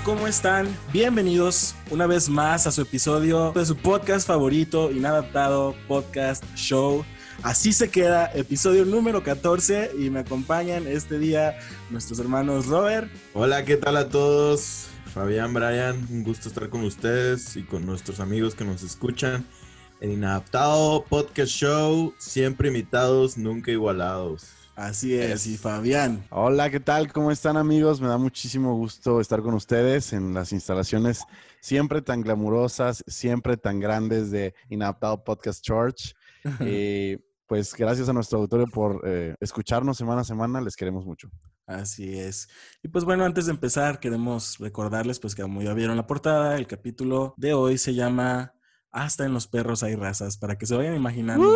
¿cómo están? Bienvenidos una vez más a su episodio de su podcast favorito, Inadaptado Podcast Show. Así se queda, episodio número 14 y me acompañan este día nuestros hermanos Robert. Hola, ¿qué tal a todos? Fabián, Brian, un gusto estar con ustedes y con nuestros amigos que nos escuchan. El Inadaptado Podcast Show, siempre imitados, nunca igualados. Así es, y Fabián. Hola, ¿qué tal? ¿Cómo están amigos? Me da muchísimo gusto estar con ustedes en las instalaciones siempre tan glamurosas, siempre tan grandes de Inadaptado Podcast Church. y pues gracias a nuestro auditorio por eh, escucharnos semana a semana, les queremos mucho. Así es. Y pues bueno, antes de empezar, queremos recordarles pues que como ya vieron la portada, el capítulo de hoy se llama Hasta en los perros hay razas, para que se vayan imaginando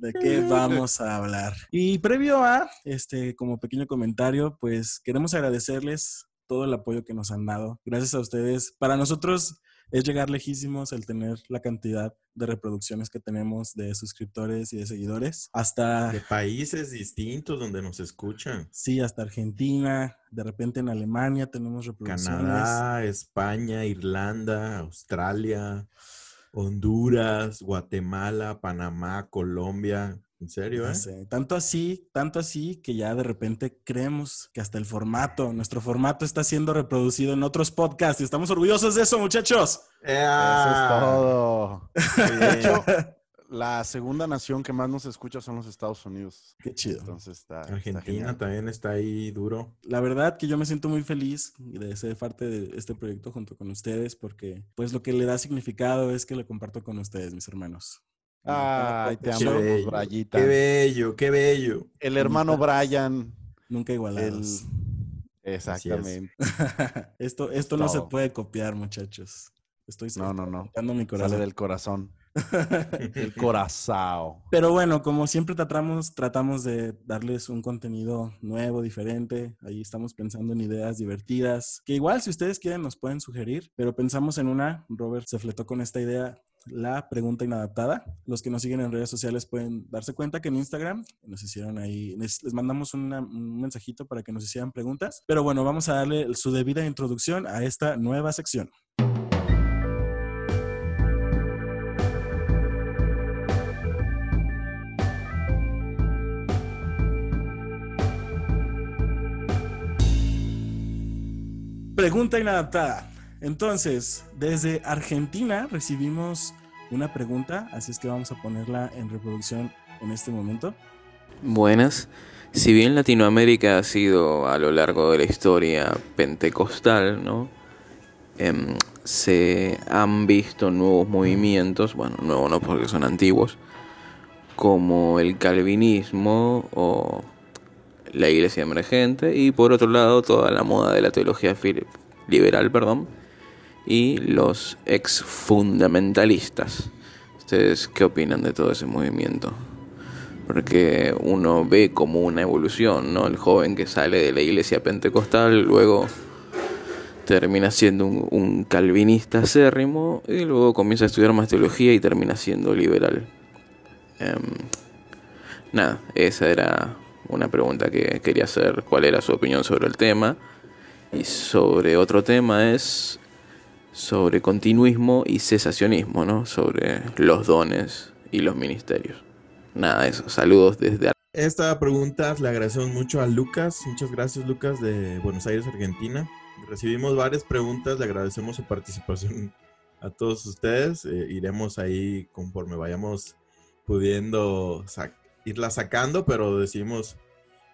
de qué vamos a hablar. Y previo a, este, como pequeño comentario, pues queremos agradecerles todo el apoyo que nos han dado. Gracias a ustedes. Para nosotros es llegar lejísimos el tener la cantidad de reproducciones que tenemos de suscriptores y de seguidores. Hasta... De países distintos donde nos escuchan. Sí, hasta Argentina, de repente en Alemania tenemos reproducciones. Canadá, España, Irlanda, Australia. Honduras, Guatemala, Panamá, Colombia. ¿En serio? Eh? Tanto así, tanto así que ya de repente creemos que hasta el formato, nuestro formato está siendo reproducido en otros podcasts y estamos orgullosos de eso, muchachos. Eso es todo. De hecho, la segunda nación que más nos escucha son los Estados Unidos. Qué chido. Entonces está. Argentina también está ahí duro. La verdad que yo me siento muy feliz de ser parte de este proyecto junto con ustedes, porque pues lo que le da significado es que lo comparto con ustedes, mis hermanos. Ay, te amamos, Brayita. Qué bello, qué bello. El hermano Brian. Nunca igualados. Exactamente. esto esto no se puede copiar, muchachos. Estoy no, no, no. mi corazón. Sale del corazón. El corazón. Pero bueno, como siempre tratamos, tratamos de darles un contenido nuevo, diferente. Ahí estamos pensando en ideas divertidas, que igual si ustedes quieren nos pueden sugerir, pero pensamos en una, Robert se fletó con esta idea, la pregunta inadaptada. Los que nos siguen en redes sociales pueden darse cuenta que en Instagram nos hicieron ahí, les, mandamos un mensajito para que nos hicieran preguntas. Pero bueno, vamos a darle su debida introducción a esta nueva sección. Pregunta inadaptada. Entonces, desde Argentina recibimos una pregunta, así es que vamos a ponerla en reproducción en este momento. Buenas. Si bien Latinoamérica ha sido a lo largo de la historia pentecostal, ¿no? Em, se han visto nuevos movimientos, bueno, nuevos no porque son antiguos, como el calvinismo o la iglesia emergente y por otro lado toda la moda de la teología liberal, perdón, y los ex fundamentalistas. ¿Ustedes qué opinan de todo ese movimiento? Porque uno ve como una evolución, ¿no? El joven que sale de la iglesia pentecostal, luego termina siendo un, calvinista acérrimo y luego comienza a estudiar más teología y termina siendo liberal. Em, nada, esa era una pregunta que quería hacer, cuál era su opinión sobre el tema. Y sobre otro tema es sobre continuismo y cesacionismo, ¿no? Sobre los dones y los ministerios. Nada, eso. Saludos desde... Esta pregunta le agradecemos mucho a Lucas. Muchas gracias, Lucas, de Buenos Aires, Argentina. Recibimos varias preguntas, le agradecemos su participación a todos ustedes. Eh, iremos ahí conforme vayamos pudiendo irla sacando, pero decidimos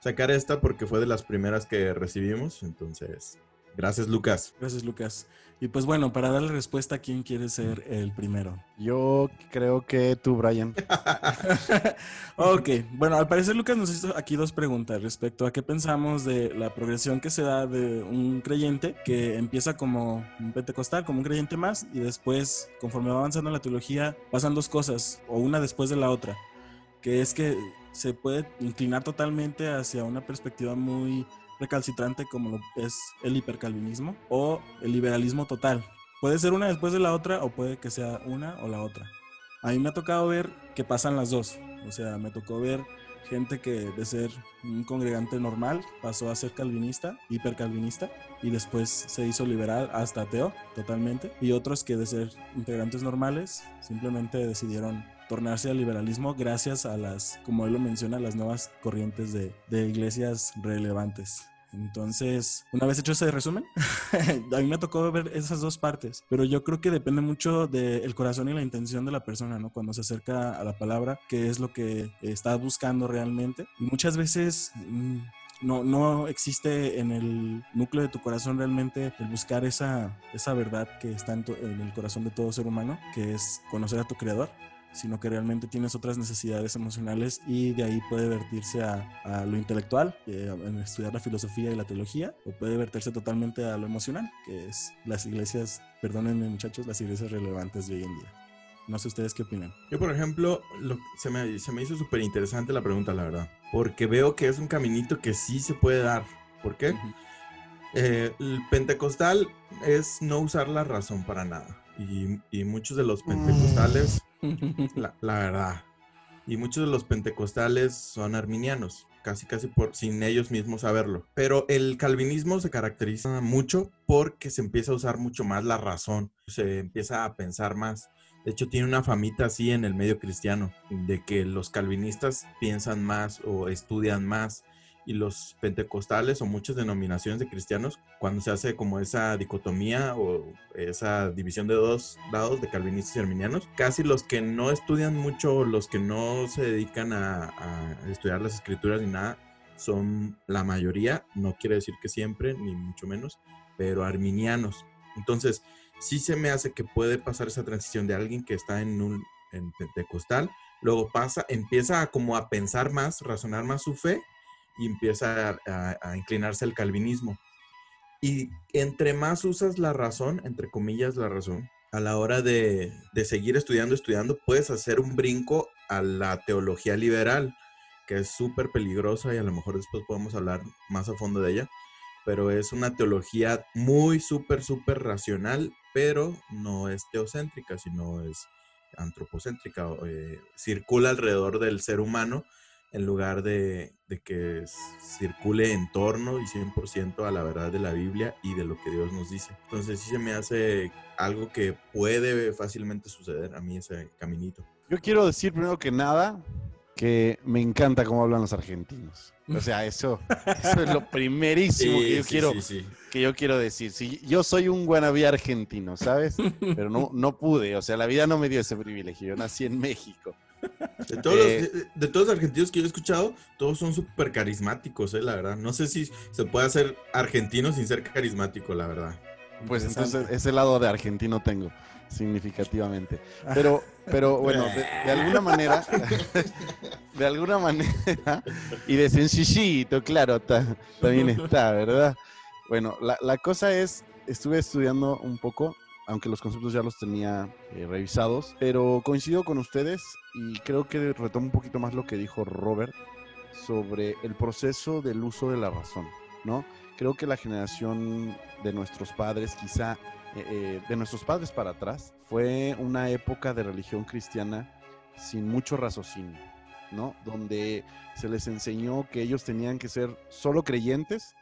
sacar esta porque fue de las primeras que recibimos. Entonces, gracias Lucas. Gracias Lucas. Y pues bueno, para darle respuesta, ¿quién quiere ser el primero? Yo creo que tú, Brian. ok, bueno, al parecer Lucas nos hizo aquí dos preguntas respecto a qué pensamos de la progresión que se da de un creyente que empieza como un pentecostal, como un creyente más, y después, conforme va avanzando en la teología, pasan dos cosas, o una después de la otra que es que se puede inclinar totalmente hacia una perspectiva muy recalcitrante como lo es el hipercalvinismo o el liberalismo total. Puede ser una después de la otra o puede que sea una o la otra. A mí me ha tocado ver que pasan las dos. O sea, me tocó ver gente que de ser un congregante normal pasó a ser calvinista, hipercalvinista, y después se hizo liberal hasta ateo totalmente. Y otros que de ser integrantes normales simplemente decidieron tornarse al liberalismo gracias a las, como él lo menciona, las nuevas corrientes de, de iglesias relevantes. Entonces, una vez hecho ese resumen, a mí me tocó ver esas dos partes, pero yo creo que depende mucho del corazón y la intención de la persona, ¿no? Cuando se acerca a la palabra, qué es lo que está buscando realmente. Y muchas veces... Mm, no, no existe en el núcleo de tu corazón realmente el buscar esa, esa verdad que está en, en el corazón de todo ser humano, que es conocer a tu creador sino que realmente tienes otras necesidades emocionales y de ahí puede vertirse a, lo intelectual, eh, en estudiar la filosofía y la teología, o puede vertirse totalmente a lo emocional, que es las iglesias, perdónenme muchachos, las iglesias relevantes de hoy en día. No sé ustedes qué opinan. Yo, por ejemplo, se, me, se me hizo súper interesante la pregunta, la verdad, porque veo que es un caminito que sí se puede dar. ¿Por qué? Eh, el pentecostal es no usar la razón para nada. Y, y muchos de los pentecostales la, verdad. Y muchos de los pentecostales son arminianos, casi casi por sin ellos mismos saberlo. Pero el calvinismo se caracteriza mucho porque se empieza a usar mucho más la razón, se empieza a pensar más. De hecho, tiene una famita así en el medio cristiano, de que los calvinistas piensan más o estudian más y los pentecostales o muchas denominaciones de cristianos, cuando se hace como esa dicotomía o esa división de dos lados de calvinistas y arminianos, casi los que no estudian mucho, los que no se dedican a, estudiar las escrituras ni nada, son la mayoría, no quiere decir que siempre, ni mucho menos, pero arminianos. Entonces, sí se me hace que puede pasar esa transición de alguien que está en un en pentecostal, luego pasa, empieza como a pensar más, razonar más su fe y empieza a, inclinarse al calvinismo. Y entre más usas la razón, entre comillas la razón, a la hora de, de, seguir estudiando, estudiando, puedes hacer un brinco a la teología liberal, que es súper peligrosa y a lo mejor después podemos hablar más a fondo de ella, pero es una teología muy, súper, súper racional, pero no es teocéntrica, sino es antropocéntrica, eh, circula alrededor del ser humano en lugar de, que circule en torno y 100% a la verdad de la Biblia y de lo que Dios nos dice. Entonces sí se me hace algo que puede fácilmente suceder a mí ese caminito. Yo quiero decir primero que nada que me encanta cómo hablan los argentinos. O sea, eso, es lo primerísimo que, yo quiero, que yo quiero decir. Si yo soy un guanabí argentino, ¿sabes? Pero no, no pude, o sea, la vida no me dio ese privilegio. Yo nací en México. De todos, los, eh, de, todos los argentinos que yo he escuchado, todos son súper carismáticos, eh, la verdad. No sé si se puede hacer argentino sin ser carismático, la verdad. Pues entonces ese lado de argentino tengo, significativamente. Pero, pero bueno, de, alguna manera, de alguna manera, y de sencillito, claro, también está, ¿verdad? Bueno, la, la cosa es, estuve estudiando un poco aunque los conceptos ya los tenía eh, revisados, pero coincido con ustedes y creo que retomo un poquito más lo que dijo Robert sobre el proceso del uso de la razón, ¿no? Creo que la generación de nuestros padres, quizá eh, eh, de nuestros padres para atrás, fue una época de religión cristiana sin mucho raciocinio, ¿no? Donde se les enseñó que ellos tenían que ser solo creyentes,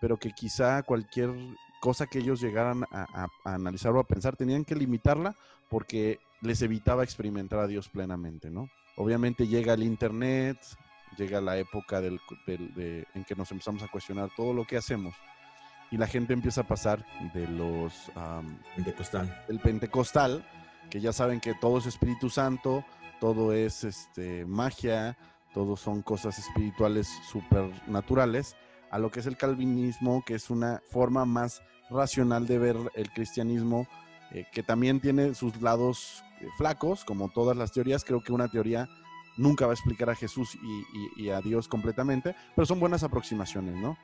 pero que quizá cualquier cosa que ellos llegaran a, analizar o a pensar, tenían que limitarla porque les evitaba experimentar a Dios plenamente, ¿no? Obviamente llega el Internet, llega la época del, en que nos empezamos a cuestionar todo lo que hacemos y la gente empieza a pasar de los... pentecostal. El pentecostal, que ya saben que todo es Espíritu Santo, todo es este, magia, todo son cosas espirituales supernaturales, a lo que es el calvinismo, que es una forma más racional de ver el cristianismo, eh, que también tiene sus lados eh, flacos, como todas las teorías. Creo que una teoría nunca va a explicar a Jesús y, a Dios completamente, pero son buenas aproximaciones, ¿no?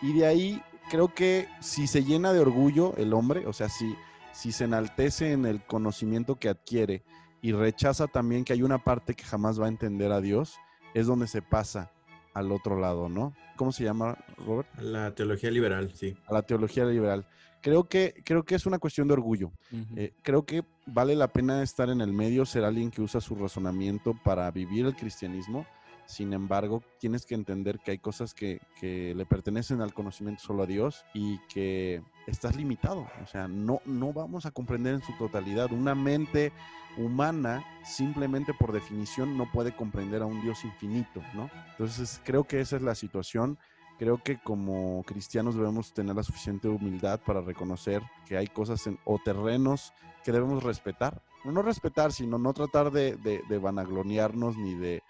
Y de ahí creo que si se llena de orgullo el hombre, o sea, si, si se enaltece en el conocimiento que adquiere y rechaza también que hay una parte que jamás va a entender a Dios, es donde se pasa al otro lado, ¿no? ¿Cómo se llama, Robert? La teología liberal, sí. A la teología liberal. Creo que, creo que es una cuestión de orgullo. Eh, creo que vale la pena estar en el medio, ser alguien que usa su razonamiento para vivir el cristianismo Sin embargo, tienes que entender que hay cosas que, que le pertenecen al conocimiento solo a Dios y que estás limitado. O sea, no, no vamos a comprender en su totalidad. Una mente humana, simplemente por definición, no puede comprender a un Dios infinito, ¿no? Entonces, creo que esa es la situación. Creo que como cristianos debemos tener la suficiente humildad para reconocer que hay cosas o terrenos que debemos respetar. No respetar, sino no tratar de, de, de vanagloriarnos ni de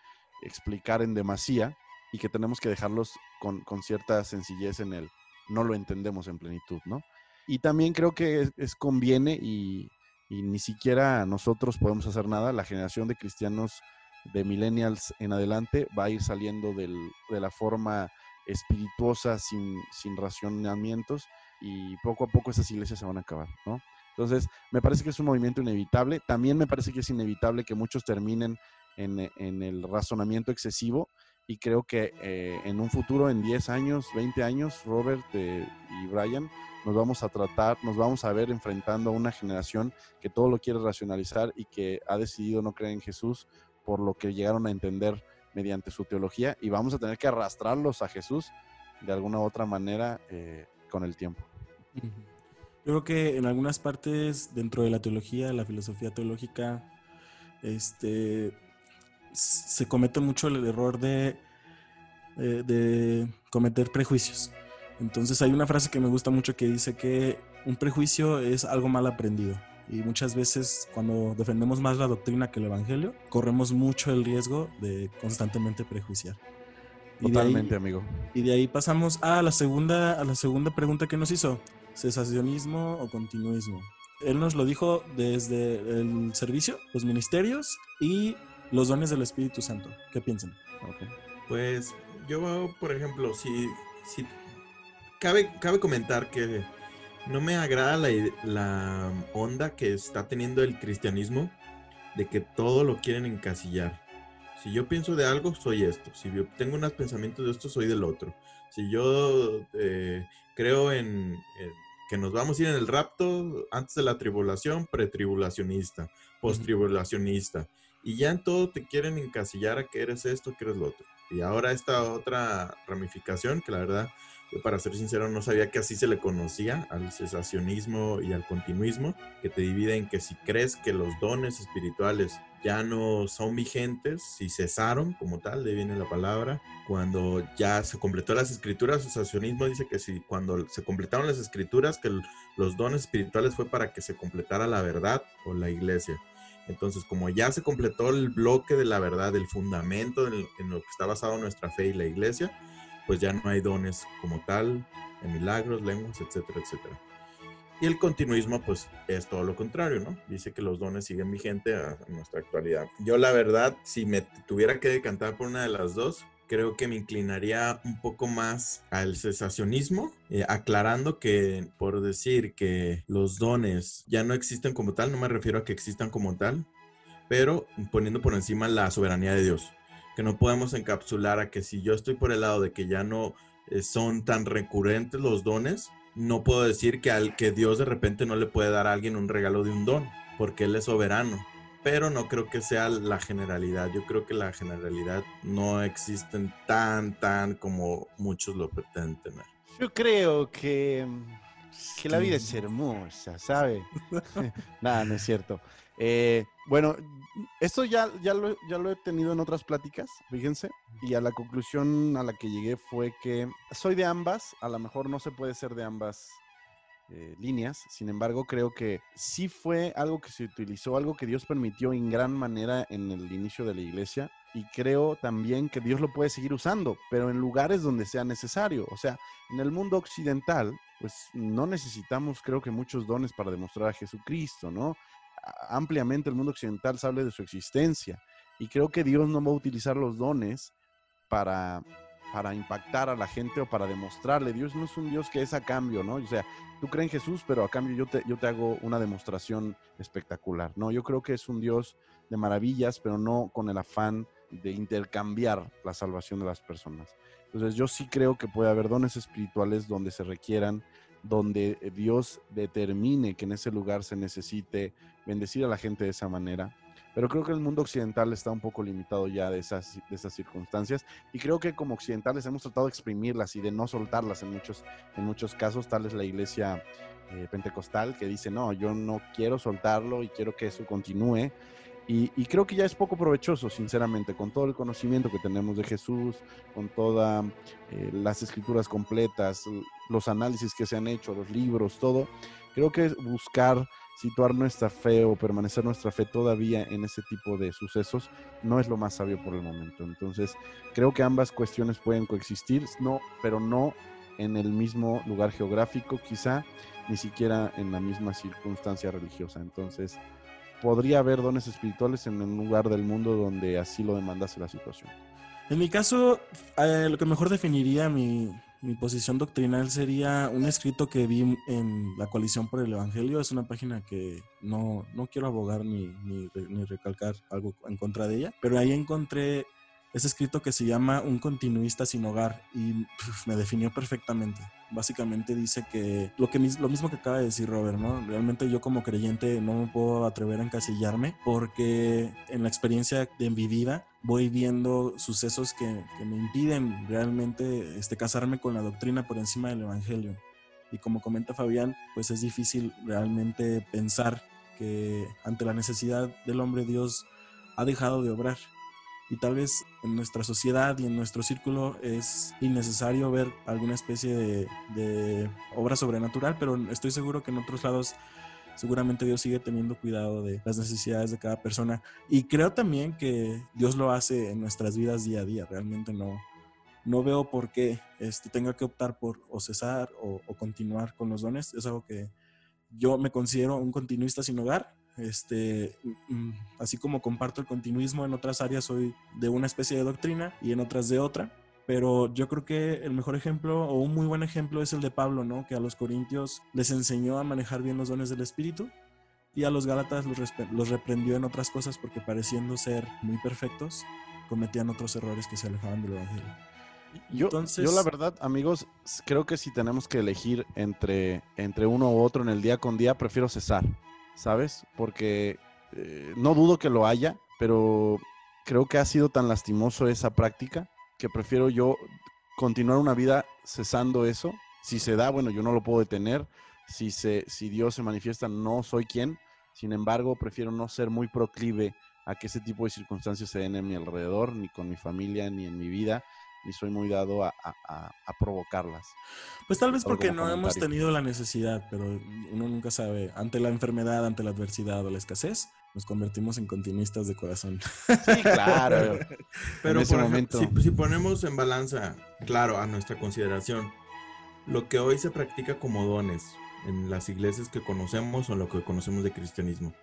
explicar en demasía y que tenemos que dejarlos con, con, cierta sencillez en el no lo entendemos en plenitud, ¿no? Y también creo que es, es conviene y, ni siquiera nosotros podemos hacer nada. La generación de cristianos de millennials en adelante va a ir saliendo de la forma espirituosa sin, sin racionamientos y poco a poco esas iglesias se van a acabar, ¿no? Entonces, me parece que es un movimiento inevitable. También me parece que es inevitable que muchos terminen en, en el razonamiento excesivo y creo que eh, en un futuro, en 10 años, 20 años, Robert eh, y Brian, nos vamos a tratar, nos vamos a ver enfrentando a una generación que todo lo quiere racionalizar y que ha decidido no creer en Jesús por lo que llegaron a entender mediante su teología y vamos a tener que arrastrarlos a Jesús de alguna u otra manera eh, con el tiempo. Yo creo que en algunas partes dentro de la teología, la filosofía teológica, este, se comete mucho el error de, de, de, cometer prejuicios. Entonces hay una frase que me gusta mucho que dice que un prejuicio es algo mal aprendido. Y muchas veces cuando defendemos más la doctrina que el Evangelio, corremos mucho el riesgo de constantemente prejuiciar. Y Totalmente, ahí, amigo. Y de ahí pasamos a la segunda, a la segunda pregunta que nos hizo. ¿Cesacionismo o continuismo? Él nos lo dijo desde el servicio, los ministerios y los dones del Espíritu Santo. ¿Qué piensan? Okay. Pues yo, por ejemplo, si, si cabe, cabe comentar que no me agrada la, la, onda que está teniendo el cristianismo de que todo lo quieren encasillar. Si yo pienso de algo, soy esto. Si yo tengo unos pensamientos de esto, soy del otro. Si yo eh, creo en, en, que nos vamos a ir en el rapto antes de la tribulación, pretribulacionista, posttribulacionista. Y ya en todo te quieren encasillar a que eres esto, que eres lo otro. Y ahora esta otra ramificación, que la verdad, yo para ser sincero no sabía que así se le conocía al cesacionismo y al continuismo, que te divide en que si crees que los dones espirituales ya no son vigentes, si cesaron como tal, de viene la palabra, cuando ya se completó las escrituras, el cesacionismo dice que si cuando se completaron las escrituras, que los dones espirituales fue para que se completara la verdad o la iglesia. Entonces, como ya se completó el bloque de la verdad, el fundamento en, lo que está basado nuestra fe y la iglesia, pues ya no hay dones como tal, en milagros, lenguas, etcétera, etcétera. Y el continuismo, pues es todo lo contrario, ¿no? Dice que los dones siguen vigentes a, a nuestra actualidad. Yo, la verdad, si me tuviera que decantar por una de las dos, creo que me inclinaría un poco más al cesacionismo, eh, aclarando que por decir que los dones ya no existen como tal, no me refiero a que existan como tal, pero poniendo por encima la soberanía de Dios, que no podemos encapsular a que si yo estoy por el lado de que ya no eh, son tan recurrentes los dones, no puedo decir que al que Dios de repente no le puede dar a alguien un regalo de un don, porque Él es soberano pero no creo que sea la generalidad. Yo creo que la generalidad no existen tan, tan como muchos lo pretenden tener. Yo creo que, que la vida es hermosa, ¿sabe? Nada, no es cierto. Eh, bueno, esto ya, ya, lo, ya lo he tenido en otras pláticas, fíjense, y a la conclusión a la que llegué fue que soy de ambas, a lo mejor no se puede ser de ambas eh, líneas. Sin embargo, creo que sí fue algo que se utilizó, algo que Dios permitió en gran manera en el inicio de la iglesia. Y creo también que Dios lo puede seguir usando, pero en lugares donde sea necesario. O sea, en el mundo occidental, pues no necesitamos, creo que muchos dones para demostrar a Jesucristo, ¿no? Ampliamente el mundo occidental sabe de su existencia. Y creo que Dios no va a utilizar los dones para para impactar a la gente o para demostrarle. Dios no es un Dios que es a cambio, ¿no? O sea, tú crees en Jesús, pero a cambio yo te, yo te hago una demostración espectacular, ¿no? Yo creo que es un Dios de maravillas, pero no con el afán de intercambiar la salvación de las personas. Entonces yo sí creo que puede haber dones espirituales donde se requieran donde Dios determine que en ese lugar se necesite bendecir a la gente de esa manera. Pero creo que el mundo occidental está un poco limitado ya de esas, de esas circunstancias y creo que como occidentales hemos tratado de exprimirlas y de no soltarlas en muchos, en muchos casos, tal es la iglesia eh, pentecostal que dice, no, yo no quiero soltarlo y quiero que eso continúe. Y, y, creo que ya es poco provechoso, sinceramente, con todo el conocimiento que tenemos de Jesús, con todas eh, las escrituras completas, los análisis que se han hecho, los libros, todo. Creo que buscar situar nuestra fe o permanecer nuestra fe todavía en ese tipo de sucesos no es lo más sabio por el momento. Entonces, creo que ambas cuestiones pueden coexistir, no, pero no en el mismo lugar geográfico, quizá ni siquiera en la misma circunstancia religiosa. Entonces, podría haber dones espirituales en un lugar del mundo donde así lo demandase la situación. En mi caso, eh, lo que mejor definiría mi, mi posición doctrinal sería un escrito que vi en la coalición por el Evangelio. Es una página que no, no quiero abogar ni, ni, ni, recalcar algo en contra de ella, pero ahí encontré ese escrito que se llama Un continuista sin hogar y me definió perfectamente básicamente dice que lo, que lo mismo que acaba de decir Robert, ¿no? Realmente yo como creyente no me puedo atrever a encasillarme porque en la experiencia de mi vida voy viendo sucesos que, que me impiden realmente este, casarme con la doctrina por encima del Evangelio. Y como comenta Fabián, pues es difícil realmente pensar que ante la necesidad del hombre Dios ha dejado de obrar y tal vez en nuestra sociedad y en nuestro círculo es innecesario ver alguna especie de, obra sobrenatural, pero estoy seguro que en otros lados seguramente Dios sigue teniendo cuidado de las necesidades de cada persona. Y creo también que Dios lo hace en nuestras vidas día a día, realmente no, no veo por qué este, tenga que optar por o cesar o, o continuar con los dones, es algo que yo me considero un continuista sin hogar. Este, mm, así como comparto el continuismo en otras áreas, soy de una especie de doctrina y en otras de otra. Pero yo creo que el mejor ejemplo o un muy buen ejemplo es el de Pablo, ¿no? Que a los corintios les enseñó a manejar bien los dones del Espíritu y a los gálatas los, los reprendió en otras cosas porque pareciendo ser muy perfectos, cometían otros errores que se alejaban del Evangelio. Yo, Entonces, yo la verdad, amigos, creo que si tenemos que elegir entre, entre uno u otro en el día con día, prefiero cesar. ¿sabes? Porque eh, no dudo que lo haya, pero creo que ha sido tan lastimoso esa práctica que prefiero yo continuar una vida cesando eso. Si se da, bueno, yo no lo puedo detener. Si, se, si Dios se manifiesta, no soy quien. Sin embargo, prefiero no ser muy proclive a que ese tipo de circunstancias se den en mi alrededor, ni con mi familia, ni en mi vida y soy muy dado a, provocarlas. Pues tal vez porque no hemos tenido la necesidad, pero uno nunca sabe. Ante la enfermedad, ante la adversidad o la escasez, nos convertimos en continuistas de corazón. Sí, claro. pero en momento... si, si ponemos en balanza, claro, a nuestra consideración, lo que hoy se practica como dones en las iglesias que conocemos o lo que conocemos de cristianismo,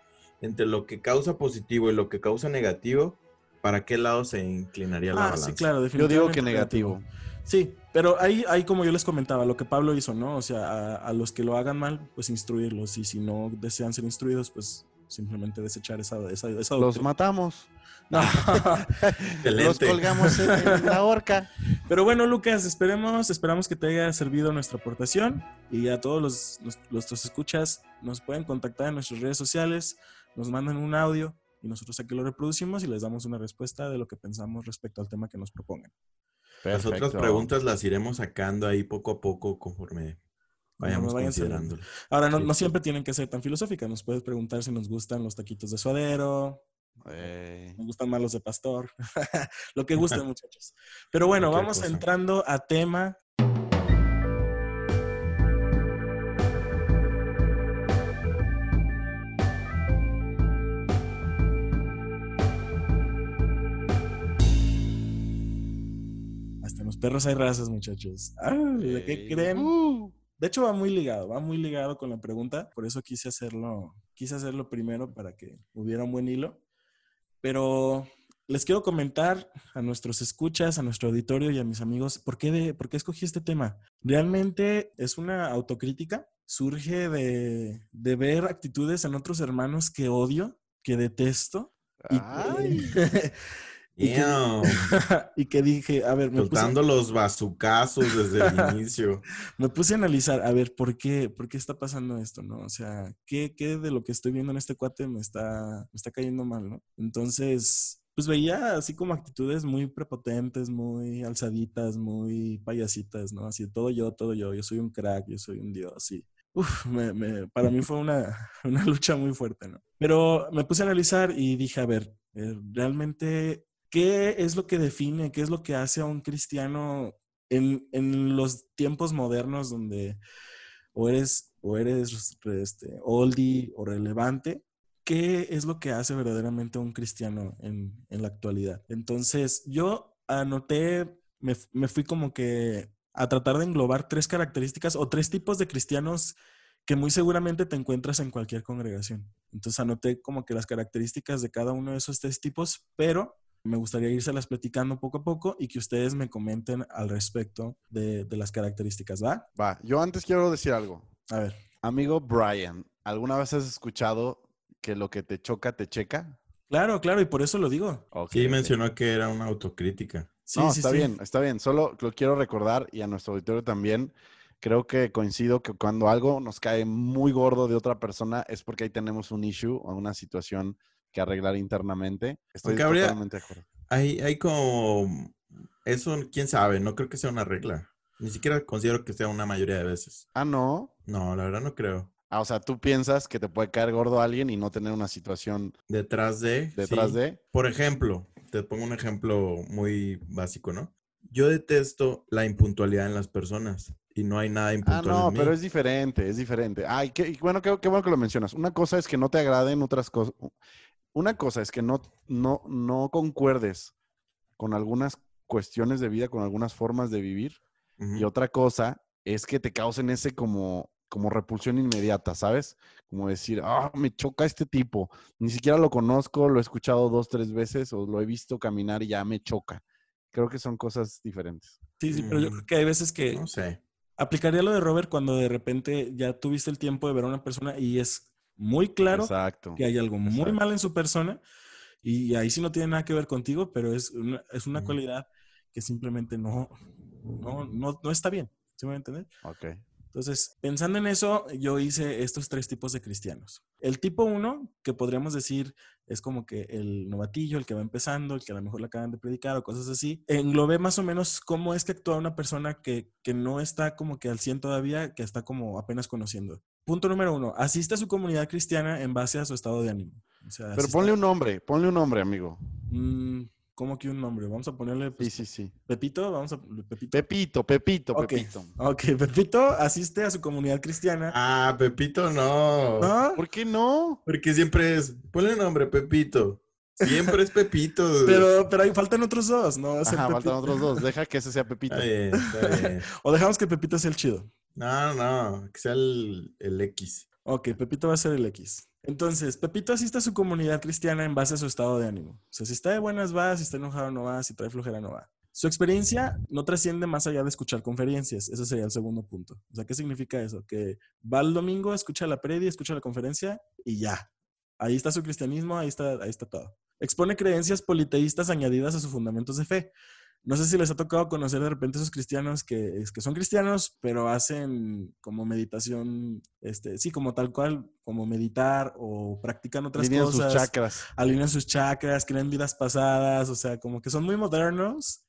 entre lo que causa positivo y lo que causa negativo, ¿para qué lado se inclinaría la ah, balanza? Sí, claro, definitivamente. Yo digo que negativo. Sí, pero ahí, ahí como yo les comentaba, lo que Pablo hizo, ¿no? O sea, a, los que lo hagan mal, pues instruirlos. Y si no desean ser instruidos, pues simplemente desechar esa, esa, esa Los matamos. No. los colgamos en, la horca. Pero bueno, Lucas, esperemos, esperamos que te haya servido nuestra aportación. Y a todos los, los, nuestros escuchas nos pueden contactar en nuestras redes sociales, nos mandan un audio y nosotros aquí lo reproducimos y les damos una respuesta de lo que pensamos respecto al tema que nos propongan. Las otras preguntas las iremos sacando ahí poco a poco conforme vayamos considerando. Ahora, no, siempre tienen que ser tan filosóficas. Nos puedes preguntar si nos gustan los taquitos de suadero, Nos gustan más los de pastor. Lo que guste, muchachos. Pero bueno, vamos entrando a tema. perros hay razas, muchachos. Ah, qué creen? Uh. De hecho, va muy ligado, va muy ligado con la pregunta. Por eso quise hacerlo, quise hacerlo primero para que hubiera un buen hilo. Pero les quiero comentar a nuestros escuchas, a nuestro auditorio y a mis amigos, ¿por qué, de, por qué escogí este tema? Realmente es una autocrítica. Surge de, de ver actitudes en otros hermanos que odio, que detesto. Y Y que, Y que dije, a ver, me puse, Soltando los bazucazos desde el inicio. me puse a analizar, a ver, ¿por qué, ¿por qué está pasando esto, no? O sea, ¿qué, qué de lo que estoy viendo en este cuate me está, me está cayendo mal, no? Entonces, pues veía así como actitudes muy prepotentes, muy alzaditas, muy payasitas, ¿no? Así, todo yo, todo yo, yo soy un crack, yo soy un dios, y uf, me- me- para mí fue una, una lucha muy fuerte, ¿no? Pero me puse a analizar y dije, a ver, eh, realmente, ¿qué es lo que define, qué es lo que hace a un cristiano en, en los tiempos modernos donde o eres, o eres este, oldie o relevante? ¿Qué es lo que hace verdaderamente a un cristiano en, en la actualidad? Entonces, yo anoté, me, me fui como que a tratar de englobar tres características o tres tipos de cristianos que muy seguramente te encuentras en cualquier congregación. Entonces anoté como que las características de cada uno de esos tres tipos, pero me gustaría irselas platicando poco a poco y que ustedes me comenten al respecto de, de las características, ¿va? Va, yo antes quiero decir algo. A ver. Amigo Brian, ¿alguna vez has escuchado que lo que te choca te checa? Claro, claro, y por eso lo digo. Sí, mencionó que era una autocrítica. Sí, no, sí, está sí. bien, está bien. Solo lo quiero recordar y a nuestro auditorio también. Creo que coincido que cuando algo nos cae muy gordo de otra persona es porque ahí tenemos un issue o una situación que arreglar internamente. Estoy Aunque habría- totalmente de acuerdo. Hay, hay como... Eso, quién sabe, no creo que sea una regla. Ni siquiera considero que sea una mayoría de veces. Ah, no. No, la verdad no creo. Ah, o sea, tú piensas que te puede caer gordo alguien y no tener una situación Detrás de... detrás sí. de. Por ejemplo, te pongo un ejemplo muy básico, ¿no? Yo detesto la impuntualidad en las personas y no hay nada Ah, impuntual no, en mí. pero es diferente, es diferente. Ay, qué, bueno, qué, qué bueno que lo mencionas. Una cosa es que no te agraden otras cosas. Una cosa es que no, no, no concuerdes con algunas cuestiones de vida, con algunas formas de vivir. Y otra cosa es que te causen ese como, como repulsión inmediata, ¿sabes? Como decir, ah, me choca este tipo. Ni siquiera lo conozco, lo he escuchado dos, tres veces o lo he visto caminar y ya me choca. Creo que son cosas diferentes. Sí, sí, pero yo Mm. creo que hay veces que No sé. aplicaría lo de Robert cuando de repente ya tuviste el tiempo de ver a una persona y es muy claro Exacto. que hay algo muy Exacto. mal en su persona y ahí sí no tiene nada que ver contigo, pero es una, es una Ujú. cualidad que simplemente no, no, no, no está bien. ¿Sí me va a entender? Ok. Entonces, pensando en eso, yo hice estos tres tipos de cristianos. El tipo uno, que podríamos decir es como que el novatillo, el que va empezando, el que a lo mejor le acaban de predicar o cosas así. Englobé más o menos cómo es que actúa una persona que, que no está como que al 100 todavía, que está como apenas conociendo. Punto número uno, asiste a su comunidad cristiana en base a su estado de ánimo. O sea, Pero ponle un nombre, ponle un nombre, amigo. Mm, ¿Cómo que un nombre? Vamos a ponerle Sí, pues, sí, sí. Pepito, vamos a Pepito. Pepito, Pepito, Ok. Pepito. Ok, Pepito asiste a su comunidad cristiana. Ah, Pepito no. ¿No? ¿Por qué no? Porque siempre es, ponle nombre, Pepito. Siempre es Pepito. Pero, pero ahí faltan otros dos, ¿no? Ser Ajá, faltan otros dos. Deja que ese sea Pepito. Está bien, está bien. O dejamos que Pepito sea el chido. No, no, que sea el, el X. Ok, Pepito va a ser el X. Entonces, Pepito asiste a su comunidad cristiana en base a su estado de ánimo. O sea, si está de buenas va, si está enojado no va, si trae flojera no va. Su experiencia no trasciende más allá de escuchar conferencias. Ese sería el segundo punto. O sea, ¿qué significa eso? Que va el domingo, escucha la predi, escucha la conferencia y ya. Ahí está su cristianismo, ahí está, ahí está todo. Expone creencias politeístas añadidas a sus fundamentos de fe. No sé si les ha tocado conocer de repente esos cristianos que, que son cristianos, pero hacen como meditación, este, sí, como tal cual, como meditar o practican otras Alinean sus cosas. chakras. Alinean sus chakras, creen vidas pasadas, o sea, como que son muy modernos.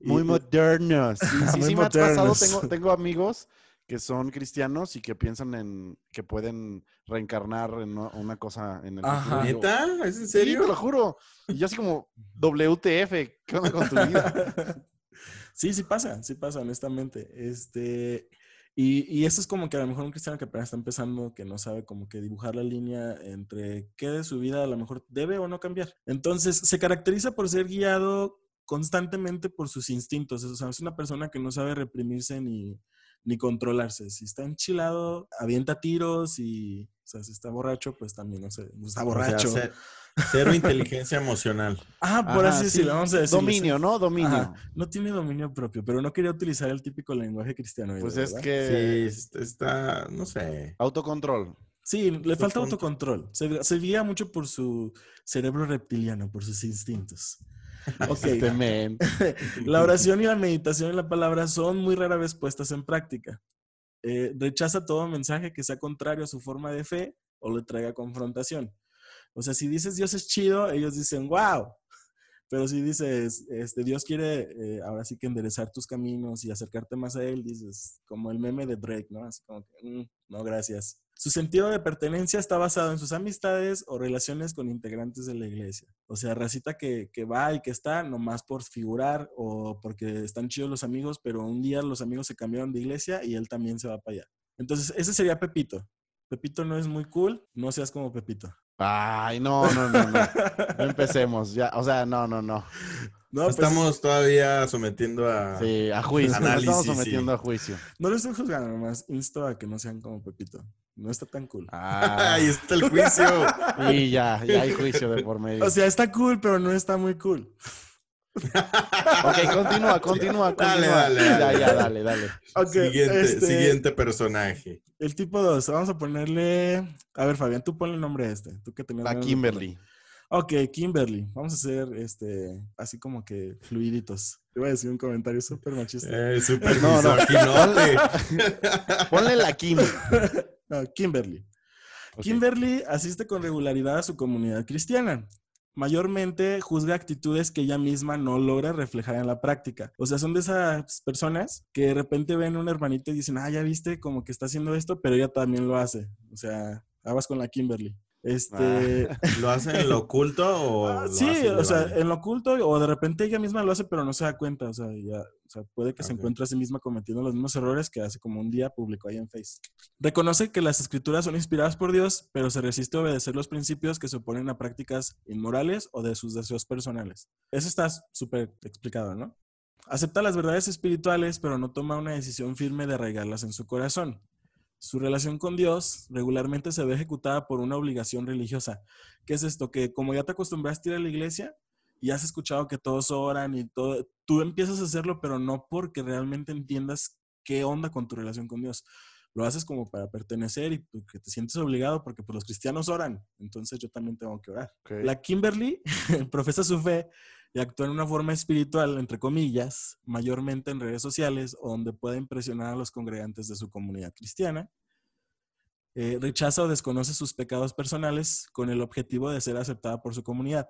Muy Y- modernos. Sí, sí, Muy sí me ha pasado. modernos. Tengo, tengo amigos que son cristianos y que piensan en que pueden reencarnar en una- cosa en el Ajá. ¿Neta? ¿Es en Sí, serio? te lo juro. Y yo así como, WTF, ¿qué onda con tu vida? sí, sí pasa, sí pasa, honestamente. Este, y, y eso es como que a lo mejor un cristiano que apenas está empezando, que no sabe como que dibujar la línea entre qué de su vida a lo mejor debe o no cambiar. Entonces, se caracteriza por ser guiado constantemente por sus instintos. O sea, es una persona que no sabe reprimirse ni, ni controlarse. Si está enchilado, avienta tiros y, o sea, si está borracho, pues también, no sé, está O sea, borracho. ce- cero inteligencia emocional. ah, por Ajá, así sí. decirlo, vamos a decirlo. Dominio, ¿no? Dominio. Ajá. No tiene dominio propio, pero no quería utilizar el típico lenguaje cristiano. Pues ¿verdad? es Sí, que es- está, no sé. autocontrol. Sí, le falta autocontrol. Se, se guía mucho por su cerebro reptiliano, por sus instintos. Ok. Men. La oración y la meditación en la palabra son muy rara vez puestas en práctica. Eh, rechaza todo mensaje que sea contrario a su forma de fe o le traiga confrontación. O sea, si dices Dios es chido, ellos dicen, wow. Pero si dices, este, Dios quiere eh, ahora sí que enderezar tus caminos y acercarte más a Él, dices, como el meme de Drake, ¿no? Así como que, "Mm, no, gracias. Su sentido de pertenencia está basado en sus amistades o relaciones con integrantes de la iglesia. O sea, racita que, que va y que está nomás por figurar o porque están chidos los amigos, pero un día los amigos se cambiaron de iglesia y él también se va para allá. Entonces, ese sería Pepito. Pepito no es muy cool, no seas como Pepito. Ay, no, no, no, no. No empecemos. Ya, o sea, no, no, no. No, pues, Estamos todavía sometiendo a... Sí, a juicio. Análisis, estamos sí. sometiendo a juicio. no lo estoy juzgando, nomás insto a que no sean como Pepito. No está tan cool. Ah, Ahí está el juicio. y ya, ya hay juicio de por medio. O sea, está cool, pero no está muy cool. Ok, continúa, continúa, Dale, continúa. dale, Ya, dale. ya, dale, dale. Siguiente, este, siguiente personaje. El tipo 2, vamos a ponerle. A ver, Fabián, tú ponle el nombre a este. Tú que tenías de Kimberly. Ok, Kimberly. Vamos a hacer este, así como que fluiditos. Te voy a decir un comentario súper machista. Eh, súper No, no. misoginote. Ponle la Kim. No, Kimberly. Kimberly asiste con regularidad a su comunidad cristiana. Mayormente juzga actitudes que ella misma no logra reflejar en la práctica. O sea, son de esas personas que de repente ven a un hermanito y dicen, ah, ya viste como que está haciendo esto, pero ella también lo hace. O sea, aguas con la Kimberly. Este, ¿Lo hacen en lo oculto o Ah, sí, o sea, vale? en lo oculto o de repente ella misma lo hace pero no se da cuenta, o sea, ya, o sea, puede que se encuentre a sí misma cometiendo los mismos errores que hace como un día publicó ahí en Face. Reconoce que las escrituras son inspiradas por Dios, pero se resiste a obedecer los principios que se oponen a prácticas inmorales o de sus deseos personales. Eso está súper explicado, ¿no? Acepta las verdades espirituales, pero no toma una decisión firme de arraigarlas en su corazón. Su relación con Dios regularmente se ve ejecutada por una obligación religiosa. ¿Qué es esto? Que como ya te acostumbraste a ir a la iglesia y has escuchado que todos oran y todo, tú empiezas a hacerlo, pero no porque realmente entiendas qué onda con tu relación con Dios. Lo haces como para pertenecer y porque te sientes obligado porque pues, los cristianos oran, entonces yo también tengo que orar. Ok. La Kimberly profesa su fe y actúa en una forma espiritual, entre comillas, mayormente en redes sociales o donde pueda impresionar a los congregantes de su comunidad cristiana. Eh, rechaza o desconoce sus pecados personales con el objetivo de ser aceptada por su comunidad.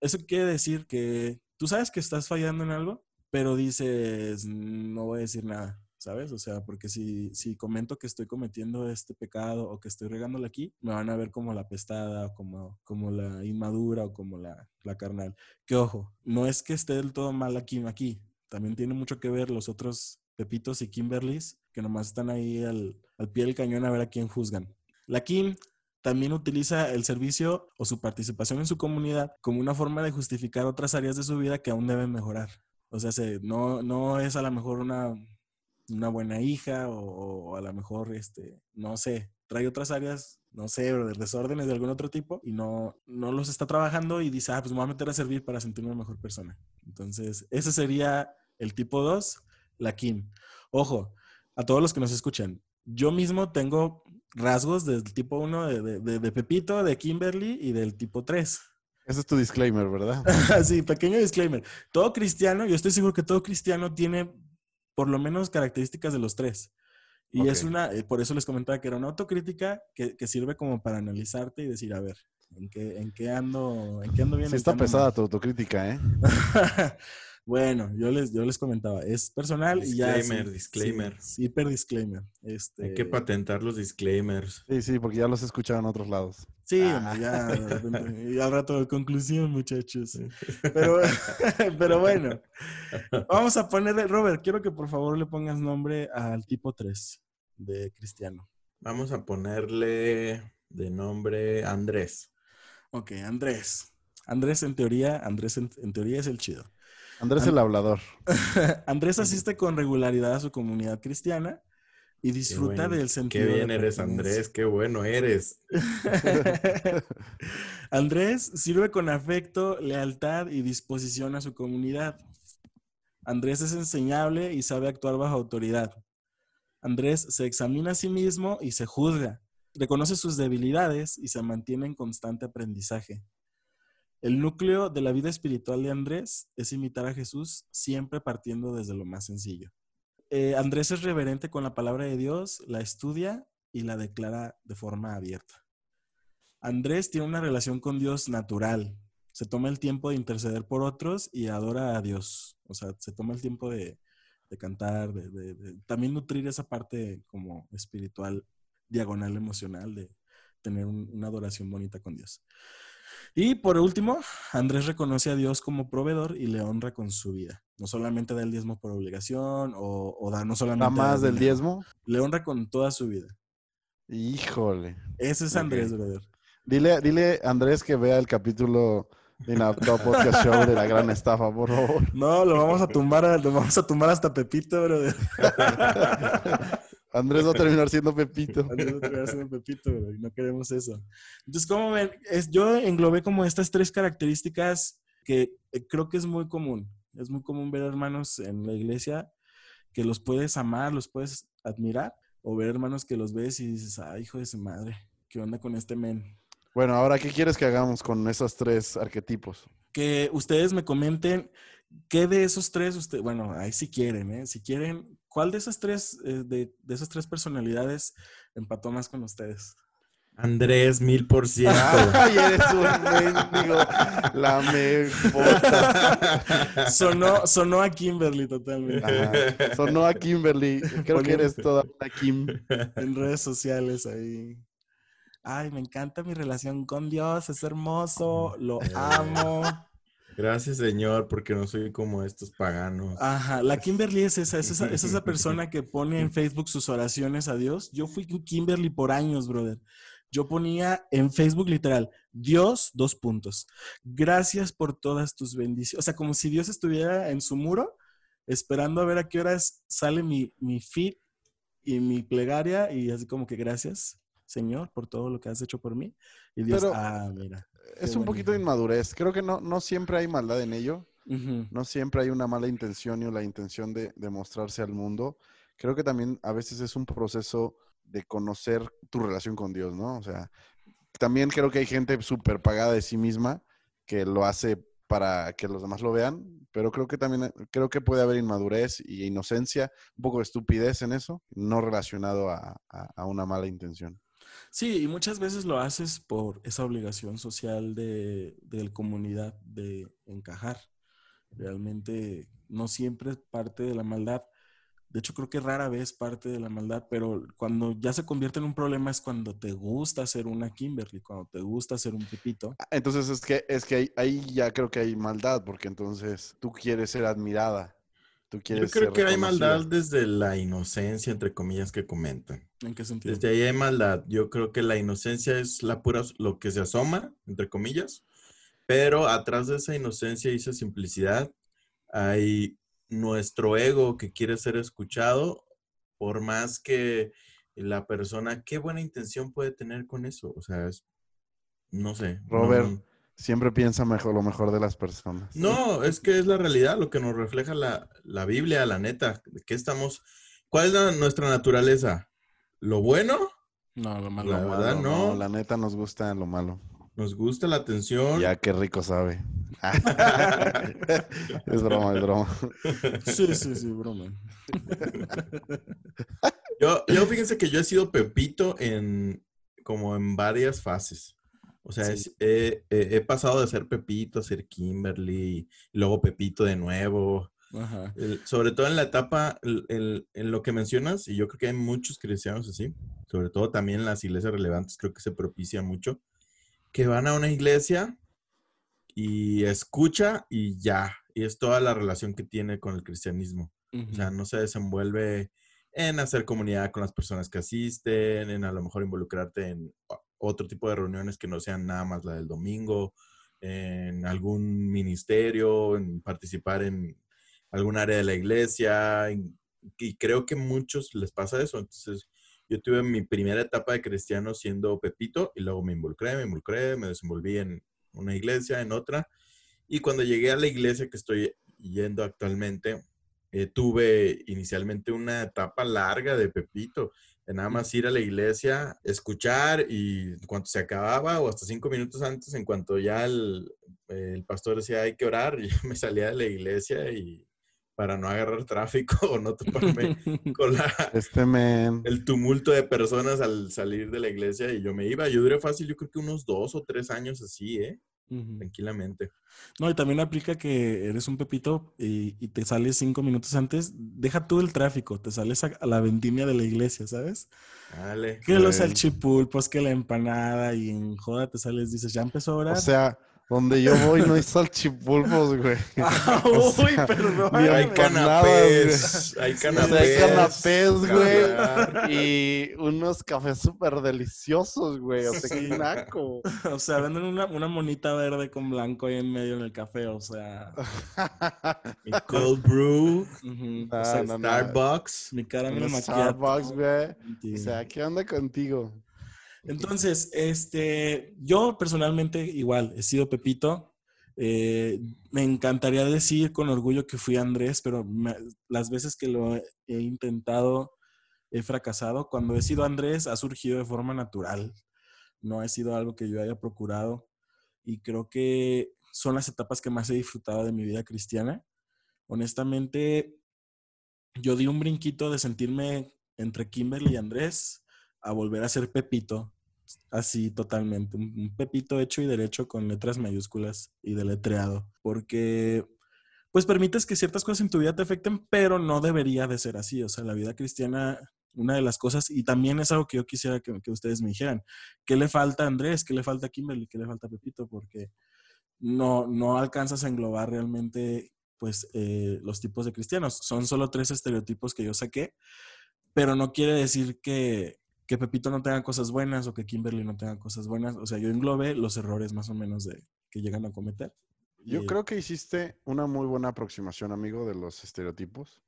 Eso quiere decir que tú sabes que estás fallando en algo, pero dices, no voy a decir nada, ¿sabes? O sea, porque si, si comento que estoy cometiendo este pecado o que estoy regándola aquí, me van a ver como la pestada, o como, como la inmadura o como la, la carnal. Que ojo, no es que esté del todo mal aquí, aquí. También tiene mucho que ver los otros Pepitos y Kimberlys que nomás están ahí al, al pie del cañón a ver a quién juzgan. La Kim también utiliza el servicio o su participación en su comunidad como una forma de justificar otras áreas de su vida que aún deben mejorar. O sea, se- no, no es a lo mejor una, una buena hija o, o a lo mejor, este, no sé, trae otras áreas, no sé, de desórdenes de algún otro tipo y no, no los está trabajando y dice, ah, pues me voy a meter a servir para sentirme una mejor persona. Entonces, ese sería el tipo 2, la Kim. Ojo, a todos los que nos escuchan, yo mismo tengo rasgos del tipo 1 de, de- de- de Pepito, de Kimberly y del tipo 3. Ese es tu disclaimer, ¿verdad? sí, pequeño disclaimer. Todo cristiano, yo estoy seguro que todo cristiano tiene por lo menos características de los tres. Y es una, eh, por eso les comentaba que era una autocrítica que, que sirve como para analizarte y decir, a ver, ¿en qué, en qué ando, en qué ando bien? Sí está pesada tu autocrítica, ¿eh? bueno, yo les, yo les comentaba, es personal y ya. Disclaimer, disclaimer. sí, hiper disclaimer. Este, Hay que patentar los disclaimers. Sí, sí, porque ya los he escuchado en otros lados. Sí, Ah. ya, de repente, y al rato de conclusión, muchachos. Pero, pero bueno, vamos a ponerle, Robert, quiero que por favor le pongas nombre al tipo 3 de Cristiano. Vamos a ponerle de nombre Andrés. Ok, Andrés. Andrés en teoría, Andrés en, en teoría es el chido. Andrés An- el hablador. Andrés asiste con regularidad a su comunidad cristiana y disfruta del sentido Qué de bien eres. Andrés. Qué bueno eres. Andrés sirve con afecto, lealtad y disposición a su comunidad. Andrés es enseñable y sabe actuar bajo autoridad. Andrés se examina a sí mismo y se juzga. Reconoce sus debilidades y se mantiene en constante aprendizaje. El núcleo de la vida espiritual de Andrés es imitar a Jesús siempre partiendo desde lo más sencillo. Eh, Andrés es reverente con la palabra de Dios, la estudia y la declara de forma abierta. Andrés tiene una relación con Dios natural. Se toma el tiempo de interceder por otros y adora a Dios. O sea, se toma el tiempo de, cantar, de, también nutrir esa parte como espiritual, diagonal emocional, de tener un- una adoración bonita con Dios. Y por último, Andrés reconoce a Dios como proveedor y le honra con su vida. No solamente da el diezmo por obligación o, o da no solamente... ¿Da más del diezmo? Le honra con toda su vida. Híjole. Ese es. Andrés, brother. Dile, dile a Andrés que vea el capítulo de Podcast Show de la gran estafa, por favor. No, lo vamos a tumbar, lo vamos a tumbar hasta Pepito, brother. Andrés va a terminar siendo Pepito. Andrés va a terminar siendo Pepito, brother, y no queremos eso. Entonces, ¿cómo ven? Es, yo englobé como estas tres características que eh, creo que es muy común. Es muy común ver hermanos en la iglesia que los puedes amar, los puedes admirar, o ver hermanos que los ves y dices, ay, hijo de su madre, ¿qué onda con este men? Bueno, ahora, ¿qué quieres que hagamos con esos tres arquetipos? que ustedes me comenten qué de esos tres, usted, bueno, ahí si quieren, ¿eh? Si quieren, ¿cuál de esas tres, eh, de, de esas tres personalidades empató más con ustedes? Andrés, mil por ciento. Ay, eres un mendigo. La me bota. Sonó, sonó a Kimberly totalmente Ajá. Sonó a Kimberly. Creo que eres toda una Kim. en redes sociales ahí. Ay, me encanta mi relación con Dios, es hermoso, lo amo. Gracias, Señor, porque no soy como estos paganos. Ajá, la Kimberly es esa, es esa, es esa persona que pone en Facebook sus oraciones a Dios. Yo fui Kimberly por años, brother. Yo ponía en Facebook literal, Dios, dos puntos. Gracias por todas tus bendiciones. O sea, como si Dios estuviera en su muro, esperando a ver a qué horas sale mi, mi feed y mi plegaria y así como que gracias, Señor, por todo lo que has hecho por mí. Y Dios, Pero- ah, mira. Es Qué un poquito de inmadurez. Creo que no, no siempre hay maldad en ello. No siempre hay una mala intención o la intención de, de mostrarse al mundo. Creo que también a veces es un proceso de conocer tu relación con Dios, ¿no? O sea, también creo que hay gente súper pagada de sí misma que lo hace para que los demás lo vean, pero creo que también creo que puede haber inmadurez y inocencia, un poco de estupidez en eso, no relacionado a, a- a una mala intención. Sí, y muchas veces lo haces por esa obligación social de, de la comunidad de encajar. Realmente no siempre es parte de la maldad. De hecho, creo que rara vez parte de la maldad, pero cuando ya se convierte en un problema es cuando te gusta ser una Kimberly, cuando te gusta ser un Pepito. Ah, Entonces es que es que ahí, ahí ya creo que hay maldad, porque entonces tú quieres ser admirada, tú Yo creo ser que hay maldad desde la inocencia, entre comillas, que comentan. ¿En qué sentido? Desde ahí hay maldad. Yo creo que la inocencia es la pura, lo que se asoma, entre comillas, pero atrás de esa inocencia y esa simplicidad hay nuestro ego que quiere ser escuchado, por más que la persona, qué buena intención puede tener con eso. O sea, es, no sé. no- Robert. Siempre piensa mejor lo mejor de las personas. No, es que es la realidad, lo que nos refleja la, la Biblia, la neta. ¿De qué estamos? ¿Cuál es la- nuestra naturaleza? ¿Lo bueno? No, lo malo. La Lo verdad, malo, no. La neta nos gusta lo malo. ¿Nos gusta la atención? Ya qué rico sabe. es broma, es broma. Sí, sí, sí, broma. Yo, yo fíjense que yo he sido Pepito en como en varias fases. O sea, Sí. es- he, he- he pasado de ser Pepito a ser Kimberly, y luego Pepito de nuevo. Ajá. El- sobre todo en la etapa, el- en lo que mencionas, y yo creo que hay muchos cristianos así, sobre todo también en las iglesias relevantes, creo que se propicia mucho, que van a una iglesia y escucha y ya, y es toda la relación que tiene con el cristianismo. O sea, no se desenvuelve en hacer comunidad con las personas que asisten, en a lo mejor involucrarte en otro tipo de reuniones que no sean nada más la del domingo, en algún ministerio, en participar en algún área de la iglesia. y creo que muchos les pasa eso. Entonces, yo tuve mi primera etapa de cristiano siendo Pepito y luego me involucré, me involucré, me desenvolví en una iglesia, en otra. Y cuando llegué a la iglesia que estoy yendo actualmente, eh, tuve inicialmente una etapa larga de Pepito, de nada más ir a la iglesia, escuchar y en cuanto se acababa o hasta cinco minutos antes, en cuanto ya el- el pastor decía hay que orar yo me salía de la iglesia y para no agarrar tráfico o no toparme con la, Este el tumulto de personas al salir de la iglesia y yo me iba. Yo duré fácil, yo creo que unos dos o tres años así, ¿eh? Tranquilamente. No, y también aplica que eres un pepito y, y te sales cinco minutos antes, deja tú el tráfico, te sales a, a la vendimia de la iglesia, ¿sabes? Dale. Que los salchipulpos, que la empanada y en joda te sales, dices, ya empezó a orar. O sea, donde yo voy no hay salchipulpos, güey. Ah, o sea, uy, perdón. ni Hay canapés. Hay O sea, canapés. hay canapés, güey. Y unos cafés súper deliciosos, güey. O sea, Sí. qué naco. O sea, venden una, una monita verde con blanco ahí en medio en el café, o sea. Mi cold brew. Ah, o sea, no, no. Starbucks. mi caramelo Unos macchiato. Starbucks, güey. O sea, ¿qué onda contigo? Entonces, este, yo personalmente igual he sido Pepito. Eh, me encantaría decir con orgullo que fui Andrés, pero las veces que lo he intentado he fracasado. Cuando he sido Andrés ha surgido de forma natural. No ha sido algo que yo haya procurado. Y creo que son las etapas que más he disfrutado de mi vida cristiana. Honestamente, yo di un brinquito de sentirme entre Kimberly y Andrés a volver a ser Pepito. Así totalmente. Un Pepito hecho y derecho con letras mayúsculas y deletreado. Porque pues permites que ciertas cosas en tu vida te afecten, pero no debería de ser así. O sea, la vida cristiana, una de las cosas, y también es algo que yo quisiera que, que ustedes me dijeran, ¿qué le falta a Andrés? ¿Qué le falta a Kimberly? ¿Qué le falta a Pepito? Porque no, no alcanzas a englobar realmente pues eh, los tipos de cristianos. Son solo tres estereotipos que yo saqué, pero no quiere decir que, que Pepito no tenga cosas buenas o que Kimberly no tenga cosas buenas. O sea, yo englobé los errores más o menos de, que llegan a cometer. Yo Y- creo que hiciste una muy buena aproximación, amigo, de los estereotipos.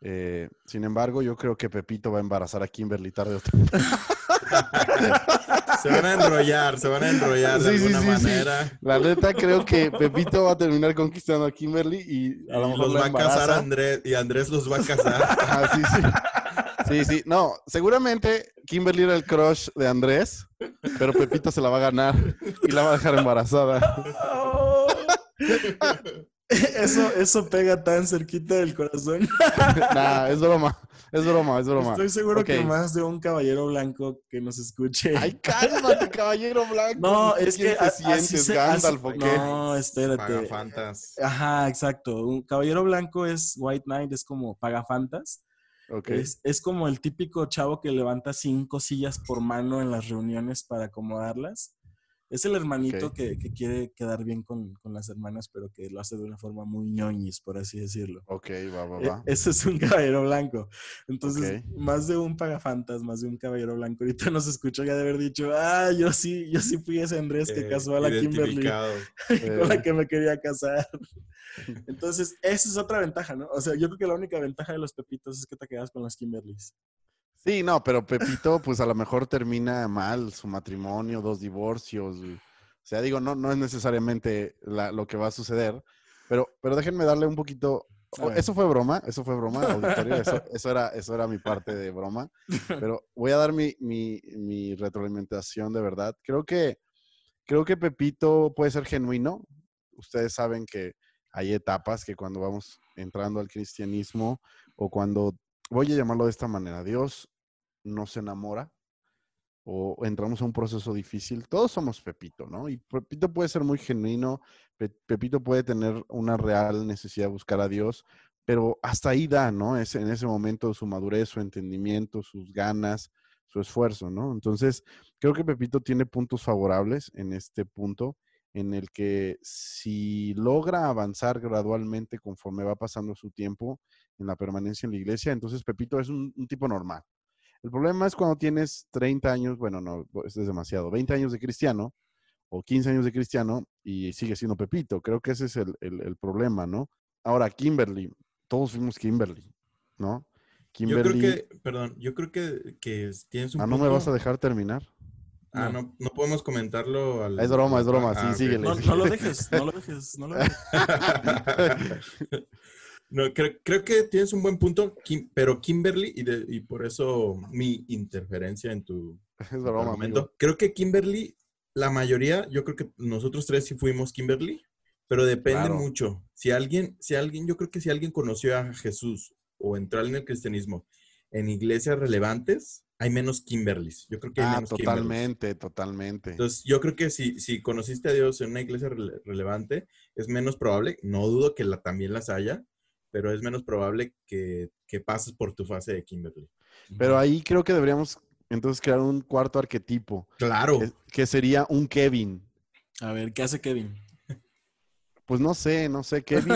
Eh, sin embargo, yo creo que Pepito va a embarazar a Kimberly tarde o temprano. Se van a enrollar, se van a enrollar de Sí, alguna sí, sí. manera. La neta, creo que Pepito va a terminar conquistando a Kimberly y a lo Y mejor los va a casar embaraza. Andrés y Andrés los va a casar. Ajá, sí, sí. Sí, sí. No, seguramente Kimberly era el crush de Andrés, pero Pepito se la va a ganar y la va a dejar embarazada. Eso, eso pega tan cerquita del corazón. Nah, es broma. Es broma, es broma. Estoy seguro que más de un caballero blanco que nos escuche. Ay, cálmate, caballero blanco. no, ¿Tú es que te a- así sientes, se- Gandalf, así- o qué? No, espérate. Pagafantas. Ajá, exacto. Un caballero blanco es White Knight, es como pagafantas. Ok. Es, es como el típico chavo que levanta cinco sillas por mano en las reuniones para acomodarlas. Es el hermanito que, que quiere quedar bien con, con las hermanas, pero que lo hace de una forma muy ñoñis, por así decirlo. Ok, va, va, E- va. Ese es un caballero blanco. Entonces, más de un pagafantas, más de un caballero blanco. Ahorita nos escuchó ya de haber dicho, ah, yo sí, yo sí fui ese Andrés que Eh, casó a la Kimberly identificado. con la Eh. que me quería casar. Entonces, esa es otra ventaja, ¿no? O sea, yo creo que la única ventaja de los pepitos es que te quedas con las Kimberlys. Sí, no, pero Pepito, pues a lo mejor termina mal su matrimonio, dos divorcios. güey. O sea, digo, no, no es necesariamente la- lo que va a suceder, pero, pero déjenme darle un poquito. Eso fue broma, eso fue broma, auditorio, eso, eso era, eso era mi parte de broma. Pero voy a dar mi, mi, mi retroalimentación de verdad. Creo que, creo que Pepito puede ser genuino. Ustedes saben que hay etapas que cuando vamos entrando al cristianismo o cuando, voy a llamarlo de esta manera, Dios nos enamora o entramos a un proceso difícil, todos somos Pepito, ¿no? Y Pepito puede ser muy genuino, Pe- Pepito puede tener una real necesidad de buscar a Dios, pero hasta ahí da, ¿no? Es en ese momento su madurez, su entendimiento, sus ganas, su esfuerzo, ¿no? Entonces, creo que Pepito tiene puntos favorables en este punto, en el que si logra avanzar gradualmente conforme va pasando su tiempo en la permanencia en la iglesia, entonces Pepito es un tipo normal. El problema es cuando tienes 30 años, bueno, no, esto es demasiado, 20 años de cristiano o 15 años de cristiano y sigue siendo Pepito. Creo que ese es el, el- el problema, ¿no? Ahora, Kimberly, todos fuimos Kimberly, ¿no? Yo creo Kimberly, que, perdón, yo creo que, que tienes un ah, ¿no me vas a dejar terminar? Ah, no, no podemos comentarlo al... Es broma, es broma, sí, Ah, síguele. No, no lo dejes, no lo dejes, no lo dejes. No, creo, creo que tienes un buen punto, Kim- pero Kimberly, y, de- y por eso mi interferencia en tu Es broma, argumento, amigo. creo que Kimberly la mayoría, yo creo que nosotros tres sí fuimos Kimberly, pero depende Claro. mucho. Si alguien, si alguien, yo creo que si alguien conoció a Jesús o entró en el cristianismo en iglesias relevantes, hay menos Kimberlys. Yo creo que hay Ah, menos Kimberlys. totalmente, totalmente. Entonces, yo creo que si, si conociste a Dios en una iglesia rele- relevante, es menos probable, no dudo que la, también las haya, pero es menos probable que, que pases por tu fase de Kimberly. Pero ahí creo que deberíamos entonces crear un cuarto arquetipo, Claro. que, que sería un Kevin. A ver, ¿qué hace Kevin? Pues no sé, no sé, Kevin.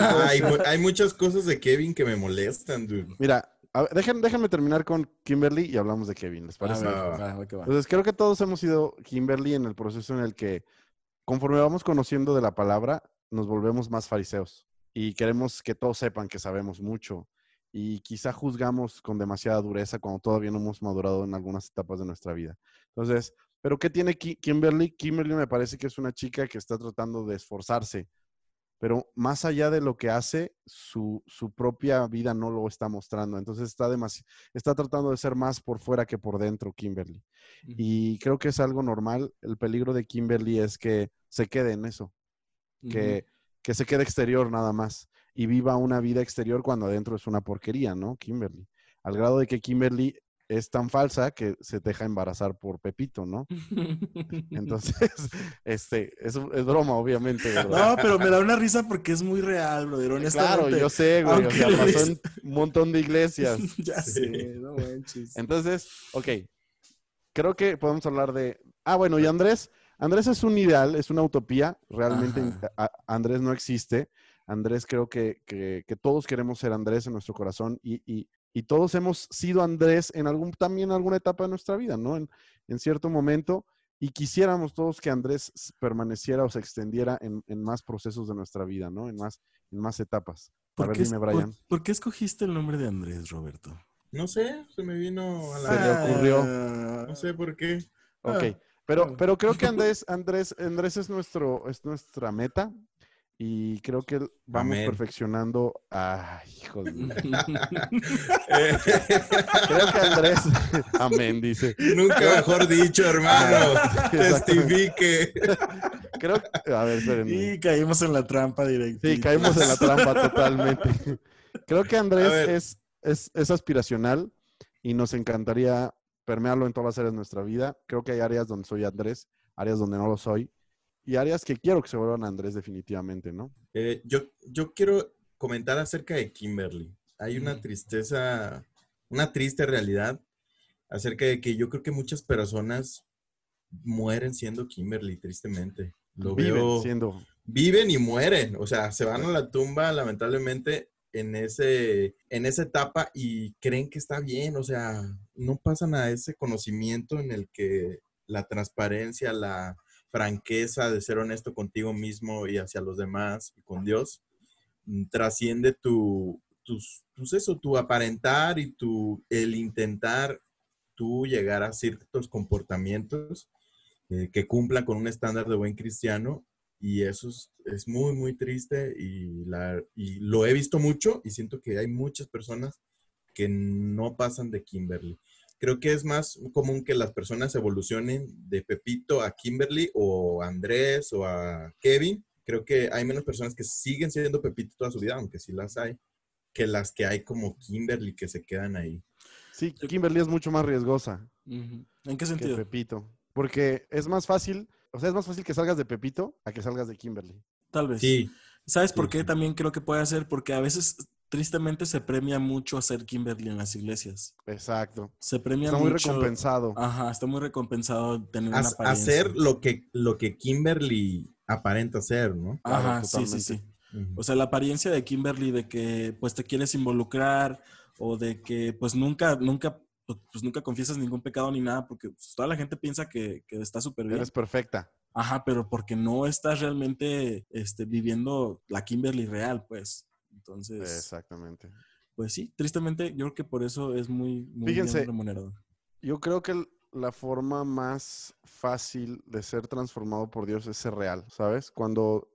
hay, muchas cosas de Kevin que me molestan, dude. Mira, ver, déjenme terminar con Kimberly y hablamos de Kevin, ¿les parece? ver, Va, va, va. Entonces, creo que todos hemos sido Kimberly en el proceso en el que, conforme vamos conociendo de la palabra, nos volvemos más fariseos y queremos que todos sepan que sabemos mucho y quizá juzgamos con demasiada dureza cuando todavía no hemos madurado en algunas etapas de nuestra vida. Entonces, ¿pero qué tiene Ki- Kimberly? Kimberly me parece que es una chica que está tratando de esforzarse, pero más allá de lo que hace, su, su propia vida no lo está mostrando. Entonces, está, demasi- está tratando de ser más por fuera que por dentro, Kimberly. Y creo que es algo normal. El peligro de Kimberly es que se quede en eso, que, que se quede exterior nada más y viva una vida exterior cuando adentro es una porquería, ¿no? Kimberly. Al grado de que Kimberly es tan falsa que se deja embarazar por Pepito, ¿no? Entonces, este, es, es broma, obviamente. ¿verdad? No, pero me da una risa porque es muy real, brother. claro, Honestamente. yo sé, güey. O sea, pasó en un montón de iglesias. ya Sí. sé, no manches. Entonces, ok, creo que podemos hablar de... Ah, bueno, y Andrés, Andrés es un ideal, es una utopía, realmente Ajá. a- Andrés no existe. Andrés creo que, que- que todos queremos ser Andrés en nuestro corazón y, y- y todos hemos sido Andrés en algún, también en alguna etapa de nuestra vida, ¿no? En, en cierto momento y quisiéramos todos que Andrés permaneciera o se extendiera en, en más procesos de nuestra vida, ¿no? En más, en más etapas. A ¿Por ver, qué, dime, por- Brian. por qué escogiste el nombre de Andrés, Roberto? No sé, se me vino a Se la... le ocurrió. Ah, No sé por qué. Ok, Ah, pero, pero creo que Andrés, Andrés, Andrés es nuestro, es nuestra meta y creo que vamos Amén. perfeccionando. Ay, hijo de- Creo que Andrés, amén, dice. Nunca mejor dicho, hermano. Testifique. Creo que, a ver, espérenme. Y caímos en la trampa directa. Sí, caímos en la trampa totalmente. Creo que Andrés es, es, es aspiracional y nos encantaría permearlo en todas las áreas de nuestra vida. Creo que hay áreas donde soy Andrés, áreas donde no lo soy y áreas que quiero que se vuelvan Andrés definitivamente, ¿no? Eh, yo, yo quiero comentar acerca de Kimberly. Hay una tristeza, una triste realidad acerca de que yo creo que muchas personas mueren siendo Kimberly, tristemente. Lo Viven veo. siendo Viven y mueren. O sea, se van a la tumba, lamentablemente, en, ese, en esa etapa y creen que está bien. O sea, no pasan a ese conocimiento en el que la transparencia, la franqueza de ser honesto contigo mismo y hacia los demás y con Dios mm, trasciende tu, tus, pues eso, tu aparentar y tu, el intentar tú llegar a ciertos comportamientos eh, que cumplan con un estándar de buen cristiano y eso es, es muy, muy triste y, la, y lo he visto mucho y siento que hay muchas personas que no pasan de Kimberly. Creo que es más común que las personas evolucionen de Pepito a Kimberly o a Andrés o a Kevin. Creo que hay menos personas que siguen siendo Pepito toda su vida, aunque sí las hay, que las que hay como Kimberly que se quedan ahí. Sí, Kimberly es mucho más riesgosa. ¿En qué que sentido? Pepito. Porque es más fácil, o sea, es más fácil que salgas de Pepito a que salgas de Kimberly. Tal vez. Sí, ¿Sabes Sí, por qué sí. también creo que puede ser? Porque a veces, tristemente, se premia mucho hacer Kimberly en las iglesias. Exacto. Se premia Está muy mucho. recompensado. Ajá, está muy recompensado tener una apariencia. hacer lo que, lo que Kimberly aparenta ser, ¿no? Claro, Ajá, sí, sí, sí. O sea, la apariencia de Kimberly de que pues te quieres involucrar o de que pues nunca, nunca, pues nunca confiesas ningún pecado ni nada porque pues, toda la gente piensa que, que está súper bien. Eres perfecta. Ajá, pero porque no estás realmente este, viviendo la Kimberly real, pues. Entonces, Exactamente. pues sí, tristemente yo creo que por eso es muy, muy Fíjense, bien remunerado. Yo creo que la forma más fácil de ser transformado por Dios es ser real, ¿sabes? Cuando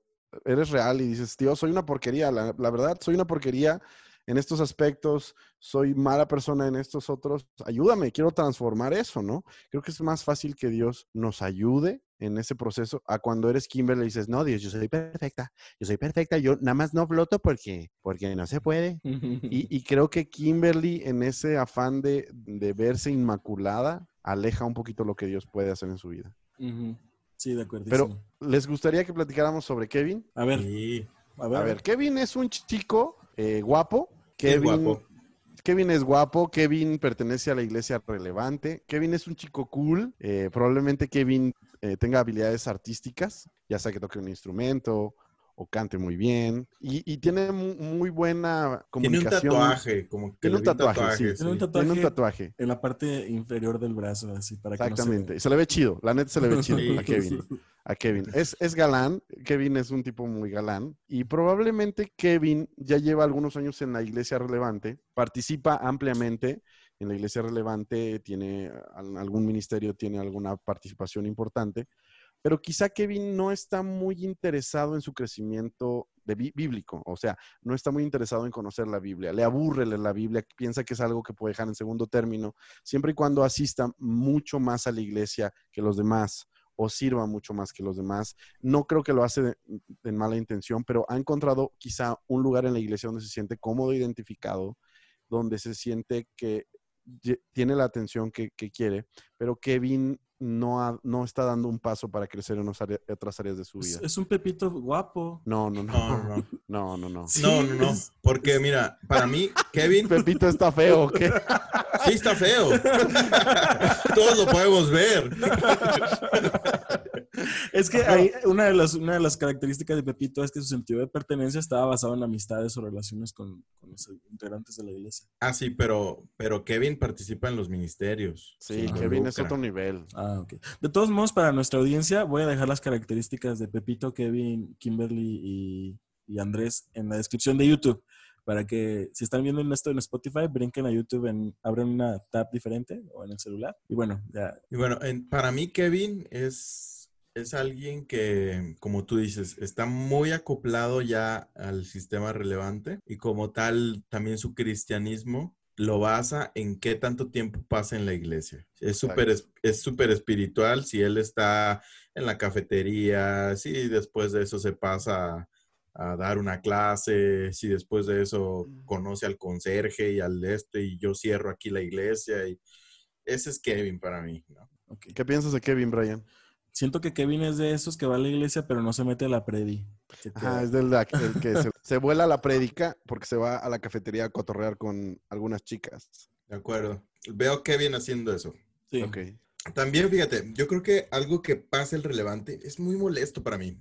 eres real y dices, Dios, soy una porquería, la, la verdad, soy una porquería en estos aspectos, soy mala persona en estos otros, ayúdame, quiero transformar eso, ¿no? Creo que es más fácil que Dios nos ayude en ese proceso a cuando eres Kimberly y dices, no, Dios, yo soy perfecta, yo soy perfecta, yo nada más no floto porque, porque no se puede. Y, y creo que Kimberly en ese afán de, de verse inmaculada aleja un poquito lo que Dios puede hacer en su vida. Sí, de acuerdo. Pero, ¿les gustaría que platicáramos sobre Kevin? a ver, Sí, a ver, A ver, Kevin es un chico eh, guapo. es Kevin, guapo. Kevin es guapo. Kevin pertenece a la iglesia relevante. Kevin es un chico cool. eh, probablemente Kevin eh, tenga habilidades artísticas, ya sea que toque un instrumento o cante muy bien. Y, y tiene mu- muy buena Tiene un comunicación. tatuaje, como que Tiene un tatuaje, tatuaje, sí. Tiene un tatuaje, Tiene un tatuaje. en la parte inferior del brazo, así, para que no se Exactamente. se le ve chido. La neta se le ve chido Sí. a Kevin. a Kevin. Es, es galán, Kevin es un tipo muy galán y probablemente Kevin ya lleva algunos años en la iglesia relevante, participa ampliamente en la iglesia relevante, tiene al- algún ministerio, tiene alguna participación importante, pero quizá Kevin no está muy interesado en su crecimiento de bí- bíblico, o sea, no está muy interesado en conocer la Biblia, le aburre leer la Biblia, piensa que es algo que puede dejar en segundo término, siempre y cuando asista mucho más a la iglesia que los demás o sirva mucho más que los demás. No creo que lo hace de- en mala intención, pero ha encontrado quizá un lugar en la iglesia donde se siente cómodo, identificado, donde se siente que tiene la atención que, que quiere, pero Kevin no, ha- no está dando un paso para crecer en área- otras áreas de su Es, vida. es un pepito guapo. No, no, No, no, no, no. no, no, no. No, no, Porque mira, para mí, Kevin, Pepito está feo, ¿qué? sí está feo. Todos lo podemos ver. Es que ahí, una, de las, una de las características de Pepito es que su sentido de pertenencia estaba basado en amistades o relaciones con, con los integrantes de la iglesia. Ah, sí, pero, pero Kevin participa en los ministerios. Sí, Kevin es otro nivel. Ah, ok. De todos modos, para nuestra audiencia, voy a dejar las características de Pepito, Kevin, Kimberly y, y Andrés en la descripción de YouTube. Para que si están viendo esto en Spotify, brinquen a YouTube, en, abren una tab diferente o en el celular. Y bueno, ya. Y bueno, en- para mí Kevin es, es alguien que, como tú dices, está muy acoplado ya al sistema relevante y como tal también su cristianismo lo basa en qué tanto tiempo pasa en la iglesia. Es súper es es súper espiritual si él está en la cafetería, si después de eso se pasa a dar una clase, si después de eso conoce al conserje y al este y yo cierro aquí la iglesia y ese es Kevin para mí, ¿no? ok. ¿Qué piensas de Kevin, Brian? Siento que Kevin es de esos que va a la iglesia, pero no se mete a la predi. Ajá, es del, la- el que se, se vuela a la prédica porque se va a la cafetería a cotorrear con algunas chicas. De acuerdo. Veo a Kevin haciendo eso. Sí. Ok. También, fíjate, yo creo que algo que pasa el relevante es muy molesto para mí.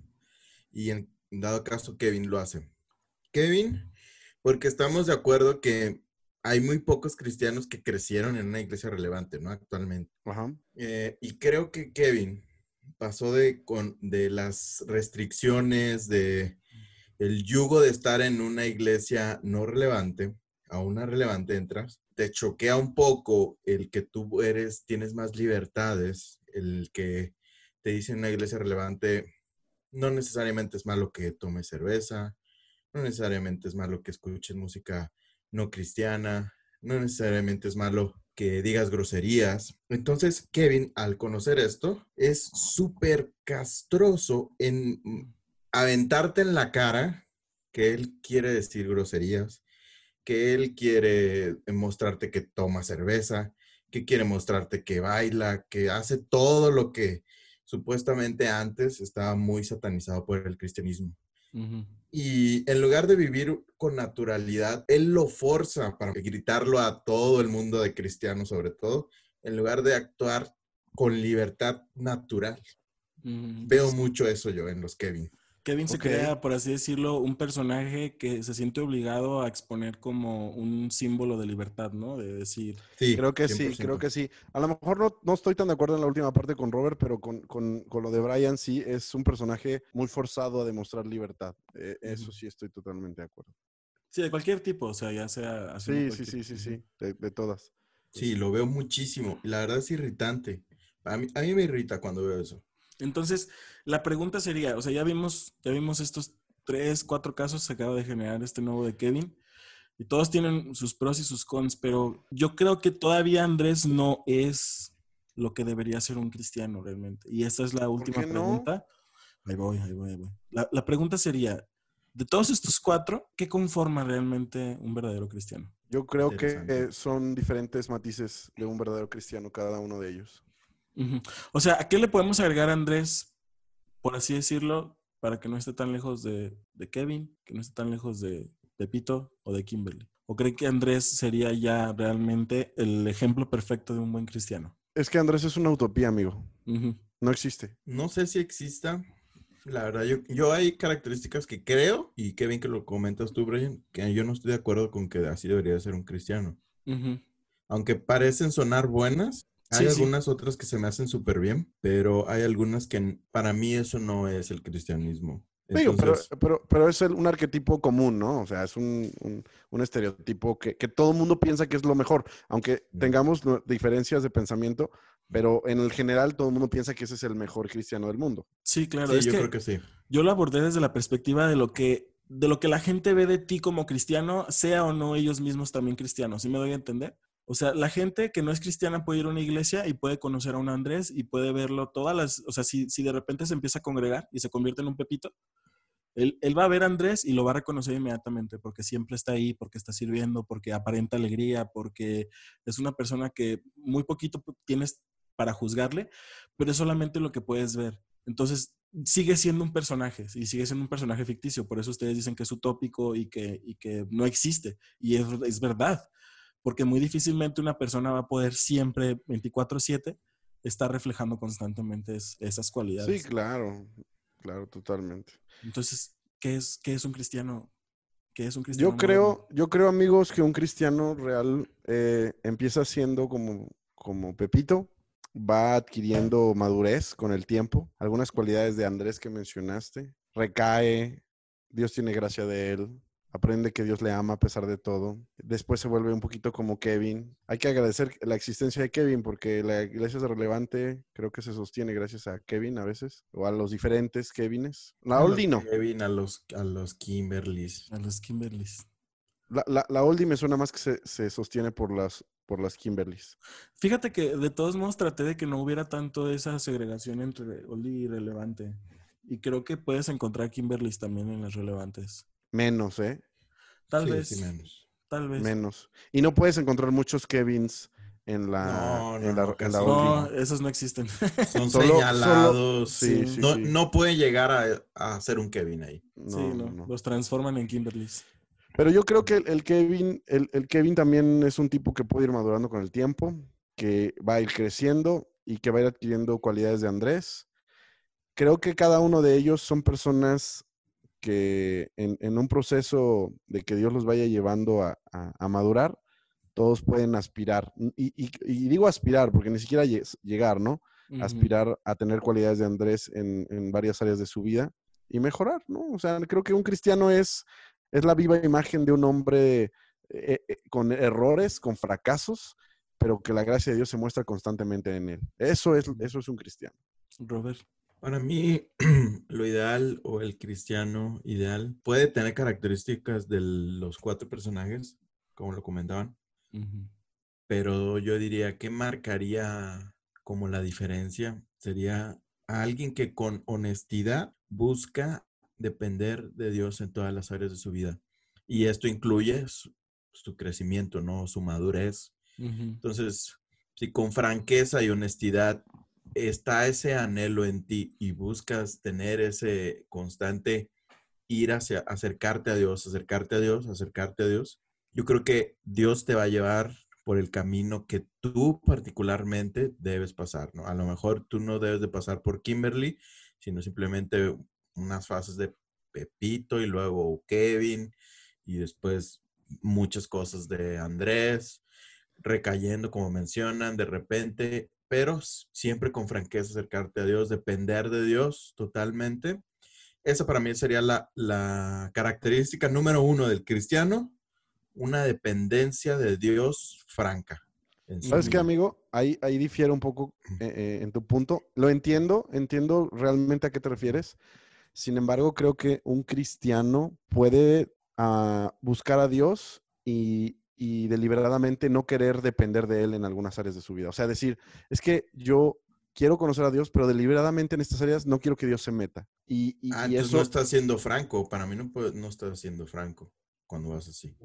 Y en dado caso, Kevin lo hace. Kevin, porque estamos de acuerdo que hay muy pocos cristianos que crecieron en una iglesia relevante, ¿no? Actualmente. Ajá. Eh, y creo que Kevin pasó de, con, de las restricciones, de el yugo de estar en una iglesia no relevante a una relevante entras, te choquea un poco el que tú eres, tienes más libertades, el que te dice en una iglesia relevante, no necesariamente es malo que tomes cerveza, no necesariamente es malo que escuches música no cristiana, no necesariamente es malo que digas groserías. Entonces, Kevin, al conocer esto, es súper castroso en mm, aventarte en la cara que él quiere decir groserías, que él quiere mostrarte que toma cerveza, que quiere mostrarte que baila, que hace todo lo que supuestamente antes estaba muy satanizado por el cristianismo. Y en lugar de vivir con naturalidad, él lo forza para gritarlo a todo el mundo de cristianos sobre todo, en lugar de actuar con libertad natural. Veo mucho eso yo en los Kevin. Kevin se crea, por así decirlo, un personaje que se siente obligado a exponer como un símbolo de libertad, ¿no? De decir, Sí, Creo que sí, 100%. creo que sí. A lo mejor no, no estoy tan de acuerdo en la última parte con Robert, pero con, con- con lo de Brian sí es un personaje muy forzado a demostrar libertad. Eh, Eso sí estoy totalmente de acuerdo. sí, de cualquier tipo, o sea, ya sea... Sí, sí, sí, sí, sí, de, de todas. Sí, lo veo muchísimo. Y la verdad es irritante. A mí, a mí me irrita cuando veo eso. Entonces, la pregunta sería, o sea, ya vimos, ya vimos estos tres, cuatro casos, se acaba de generar este nuevo de Kevin, y todos tienen sus pros y sus cons, pero yo creo que todavía Andrés no es lo que debería ser un cristiano realmente? Y esta es la última qué no? pregunta. Ahí voy, ahí voy, ahí voy. La, la pregunta sería, de todos estos cuatro, ¿qué conforma realmente un verdadero cristiano? Yo creo que eh, son diferentes matices de un verdadero cristiano, cada uno de ellos. O sea, ¿a qué le podemos agregar a Andrés, por así decirlo, para que no esté tan lejos de, de Kevin, que no esté tan lejos de Pepito o de Kimberly? ¿O cree que Andrés sería ya realmente el ejemplo perfecto de un buen cristiano? Es que Andrés es una utopía, amigo. No existe. No sé si exista. La verdad, yo, yo hay características que creo, y qué bien que lo comentas tú, Brian, que yo no estoy de acuerdo con que así debería ser un cristiano. Aunque parecen sonar buenas, hay Sí, sí. algunas otras que se me hacen súper bien, pero hay algunas que para mí eso no es el cristianismo. Digo, pero, Entonces, pero, pero es el- un arquetipo común, ¿no? O sea, es un, un- un estereotipo que, que todo el mundo piensa que es lo mejor, aunque tengamos no- diferencias de pensamiento, pero en el general todo el mundo piensa que ese es el mejor cristiano del mundo. Sí, claro. sí, es yo que creo que sí. yo lo abordé desde la perspectiva de lo que de lo que la gente ve de ti como cristiano, sea o no ellos mismos también cristianos. ¿Sí me doy a entender? O sea, la gente que no es cristiana puede ir a una iglesia y puede conocer a un Andrés y puede verlo todas las, o sea, si, si de repente se empieza a congregar y se convierte en un pepito, él, él va a ver a Andrés y lo va a reconocer inmediatamente porque siempre está ahí, porque está sirviendo, porque aparenta alegría, porque es una persona que muy poquito tienes para juzgarle, pero es solamente lo que puedes ver. Entonces, sigue siendo un personaje y sigue siendo un personaje ficticio. Por eso ustedes dicen que es utópico y que, y que no existe. Y es, es verdad, porque muy difícilmente una persona va a poder siempre 24/7 estar reflejando constantemente es- esas Sí, cualidades. claro, claro, totalmente. Entonces, ¿qué es, ¿qué es un cristiano? ¿Qué es un cristiano? Yo moderno? creo, yo creo, amigos, que un cristiano real eh, empieza siendo como, como Pepito, va adquiriendo madurez con el tiempo, algunas cualidades de Andrés que mencionaste, recae, Dios tiene gracia de él, aprende que Dios le ama a pesar de todo, después se vuelve un poquito como Kevin. Hay que agradecer la existencia de Kevin porque la iglesia es relevante, creo que se sostiene gracias a Kevin a veces, o a los diferentes Kevines. La A los Oldie no. Kevin, a los, a los Kimberlys. A los Kimberlys. La, la, la oldie me suena más que se, se sostiene por las, por las Kimberlys. Fíjate que de todos modos traté de que no hubiera tanto esa segregación entre oldie y relevante. Y creo que puedes encontrar Kimberlys también en las relevantes. Menos, ¿eh? Tal Sí, vez. sí, menos. Tal vez. Menos. Y no puedes encontrar muchos Kevins en la, No, no, en la, no, en la no. esos no existen. Son Solo- señalados. Sí, Sí. sí, no, sí. no puede llegar a, a ser un Kevin ahí. No, sí, no. Los transforman en Kimberlys. Pero yo creo que el, el Kevin, el, el Kevin también es un tipo que puede ir madurando con el tiempo, que va a ir creciendo y que va a ir adquiriendo cualidades de Andrés. Creo que cada uno de ellos son personas que en, en un proceso de que Dios los vaya llevando a, a- a madurar, todos pueden aspirar. Y, y- y digo aspirar porque ni siquiera lle- llegar, ¿no? Aspirar a tener cualidades de Andrés en, en varias áreas de su vida y mejorar, ¿no? O sea, creo que un cristiano es, es la viva imagen de un hombre eh, eh, con errores, con fracasos, pero que la gracia de Dios se muestra constantemente en él. Eso es, eso es un cristiano. Robert. Para mí, lo ideal o el cristiano ideal puede tener características de los cuatro personajes, como lo comentaban, pero yo diría que marcaría como la diferencia sería alguien que con honestidad busca depender de Dios en todas las áreas de su vida. Y esto incluye su, su crecimiento, ¿no? Su madurez. Entonces, si con franqueza y honestidad está ese anhelo en ti y buscas tener ese constante ir hacia acercarte a Dios, acercarte a Dios, acercarte a Dios, yo creo que Dios te va a llevar por el camino que tú particularmente debes pasar, ¿no? A lo mejor tú no debes de pasar por Kimberly, sino simplemente unas fases de Pepito y luego Kevin y después muchas cosas de Andrés recayendo, como mencionan, de repente, pero siempre con franqueza acercarte a Dios, depender de Dios totalmente. Esa para mí sería la, la característica número uno del cristiano, una dependencia de Dios franca. ¿Sabes qué, amigo? Ahí, ahí difiere un poco eh, eh, en tu punto. Lo entiendo, entiendo realmente a qué te refieres. Sin embargo, creo que un cristiano puede ah, buscar a Dios y, y deliberadamente no querer depender de Él en algunas áreas de su vida. O sea, decir, es que yo quiero conocer a Dios, pero deliberadamente en estas áreas no quiero que Dios se meta. Y, y, Ah, y eso no estás siendo franco. Para mí no, puede- no estás siendo franco cuando vas así.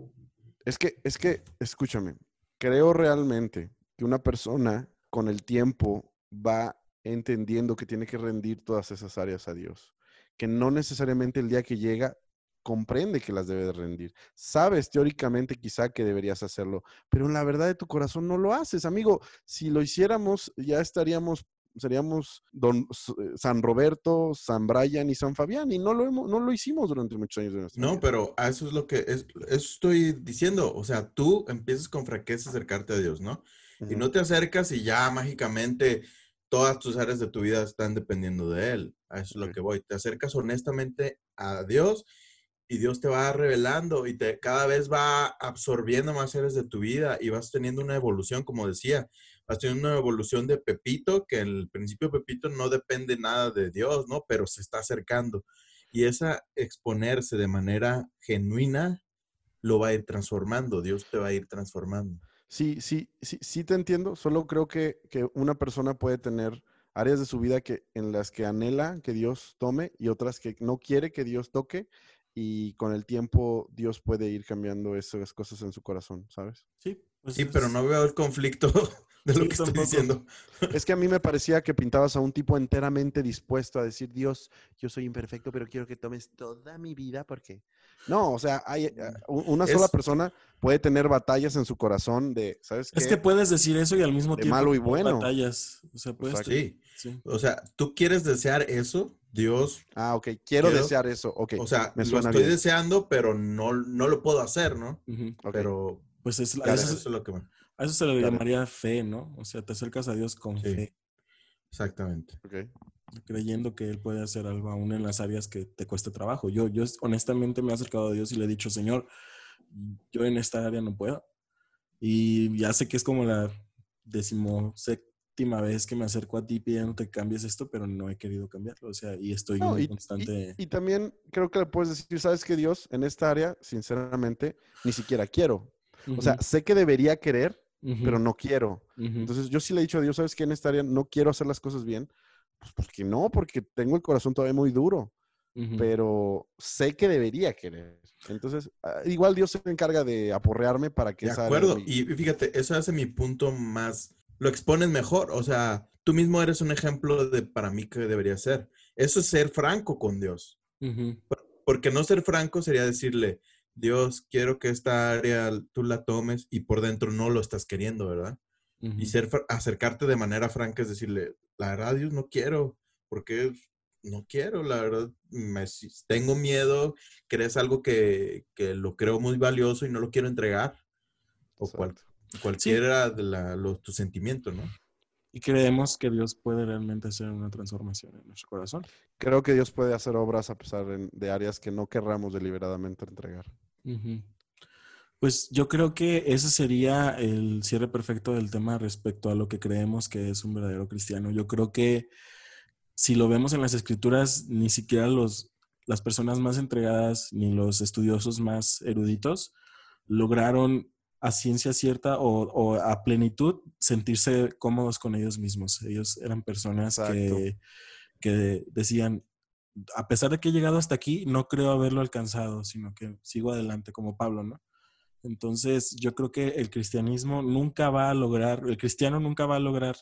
es que, es que, escúchame, creo realmente que una persona con el tiempo va entendiendo que tiene que rendir todas esas áreas a Dios, que no necesariamente el día que llega comprende que las debe de rendir. Sabes teóricamente quizá que deberías hacerlo, pero en la verdad de tu corazón no lo haces, amigo. Si lo hiciéramos, ya estaríamos seríamos don eh, San Roberto, San Brian y San Fabián y no lo hemos, no lo hicimos durante muchos años de nuestra No, vida. pero eso es lo que es, eso estoy diciendo. O sea, tú empiezas con franqueza a acercarte a Dios, ¿no? Y Ujú. no te acercas y ya mágicamente todas tus áreas de tu vida están dependiendo de Él. A eso es Ok. lo que voy. Te acercas honestamente a Dios y Dios te va revelando y te cada vez va absorbiendo más áreas de tu vida y vas teniendo una evolución, como decía, vas teniendo una evolución de Pepito, que en el principio Pepito no depende nada de Dios, ¿no? Pero se está acercando. Y esa exponerse de manera genuina lo va a ir transformando, Dios te va a ir transformando. Sí, sí, sí, sí te entiendo. Solo creo que, que una persona puede tener áreas de su vida que, en las que anhela que Dios tome y otras que no quiere que Dios toque. Y con el tiempo Dios puede ir cambiando esas cosas en su corazón, ¿sabes? Sí, pues Sí, pero no veo el conflicto de lo Sí, que estoy tampoco. diciendo. Es que a mí me parecía que pintabas a un tipo enteramente dispuesto a decir, Dios, yo soy imperfecto, pero quiero que tomes toda mi vida porque... No, o sea, hay, eh, u- una sola Es- persona puede tener batallas en su corazón de, ¿sabes qué? Es que puedes decir eso y al mismo De tiempo malo y bueno. batallas. O sea, puedes Sí, sí. o sea, tú quieres desear eso, Dios, Ah, ok, quiero, Quiero- desear eso, ok. o sea, me lo estoy bien. deseando, pero no, no lo puedo hacer, ¿no? Ujú. ok. Pero Pues es, it. eso eso, es lo que me... a eso se le llamaría fe, ¿no? O sea, te acercas a Dios con Sí. fe, Exactamente. ok. creyendo que Él puede hacer algo aún en las áreas que te cueste trabajo. Yo, yo honestamente me he acercado a Dios y le he dicho, Señor, yo en esta área no puedo. Y ya sé que es como la decimoséptima vez que me acerco a ti pidiéndote que cambies esto, pero no he querido cambiarlo. O sea, y estoy No, en y, constante... y- y también creo que le puedes decir, ¿sabes que Dios? En esta área, sinceramente, ni siquiera quiero. O sea, sé que debería querer, pero no quiero. Entonces, yo sí le he dicho a Dios, ¿sabes que En esta área no quiero hacer las cosas bien. Pues porque no, porque tengo el corazón todavía muy duro, pero sé que debería querer. Entonces, ah, igual Dios se encarga de aporrearme para que De esa acuerdo. Y fíjate, eso hace mi punto más... Lo expones mejor. O sea, tú mismo eres un ejemplo de para mí que debería ser. Eso es ser franco con Dios. Porque no ser franco sería decirle, Dios, quiero que esta área tú la tomes y por dentro no lo estás queriendo, ¿verdad? Y ser, acercarte de manera franca es decirle, la verdad, Dios, no quiero, porque no quiero, la verdad, me, tengo miedo, crees algo que, que lo creo muy valioso y no lo quiero entregar. O cual- Cualquiera de la, los, tus sentimientos, ¿no? Y creemos que Dios puede realmente hacer una transformación en nuestro corazón. Creo que Dios puede hacer obras a pesar de áreas que no querramos deliberadamente entregar. Pues yo creo que ese sería el cierre perfecto del tema respecto a lo que creemos que es un verdadero cristiano. Yo creo que si lo vemos en las escrituras, ni siquiera los, las personas más entregadas ni los estudiosos más eruditos lograron a ciencia cierta o, o a plenitud sentirse cómodos con ellos mismos. Ellos eran personas que, que decían, a pesar de que he llegado hasta aquí, no creo haberlo alcanzado, sino que sigo adelante como Pablo, ¿no? Entonces, yo creo que el cristianismo nunca va a lograr, el cristiano nunca va a lograr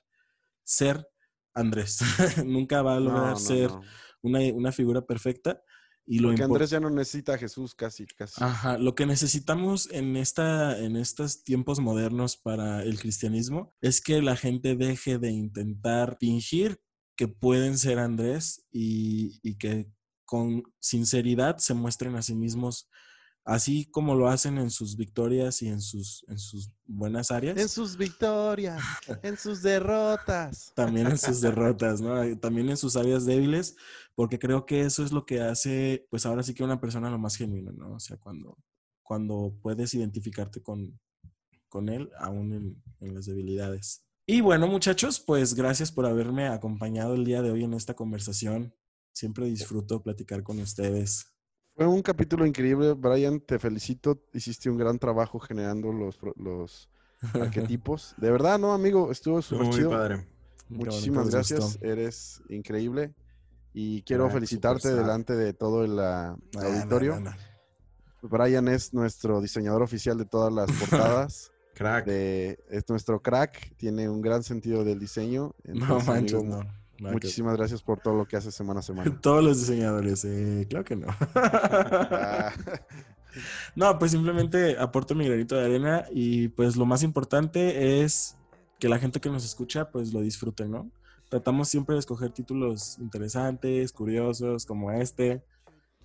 ser Andrés, nunca va a lograr No, no, ser no. Una, una figura perfecta. Y lo Porque Andrés ya no necesita a Jesús casi, casi. Ajá, lo que necesitamos en, esta, en estos tiempos modernos para el cristianismo es que la gente deje de intentar fingir que pueden ser Andrés y, y que con sinceridad se muestren a sí mismos, así como lo hacen en sus victorias y en sus, en sus buenas áreas. En sus victorias, en sus derrotas. también en sus derrotas, ¿no? También en sus áreas débiles, porque creo que eso es lo que hace, pues ahora sí que una persona lo más genuino, ¿no? O sea, cuando, cuando puedes identificarte con, con él, aún en, en las debilidades. Y bueno, muchachos, pues gracias por haberme acompañado el día de hoy en esta conversación. Siempre disfruto platicar con ustedes. Fue un capítulo increíble, Brian. Te felicito. Hiciste un gran trabajo generando los, pro- los arquetipos. De verdad, no, amigo, estuvo súper muy chido. padre. Muchísimas gracias. gustó. Eres increíble. Y quiero felicitarte delante de todo el ah, No, no, auditorio. no, no. Brian es nuestro diseñador oficial de todas las portadas. Crack. de- es nuestro crack. Tiene un gran sentido del diseño. No Entonces, manches, amigo, no. Nada que- Muchísimas gracias por todo lo que haces semana a semana. Todos los diseñadores, eh, claro que no. Ah, No, pues simplemente aporto mi granito de arena y pues lo más importante es que la gente que nos escucha pues lo disfrute, ¿no? Tratamos siempre de escoger títulos interesantes, curiosos, como este,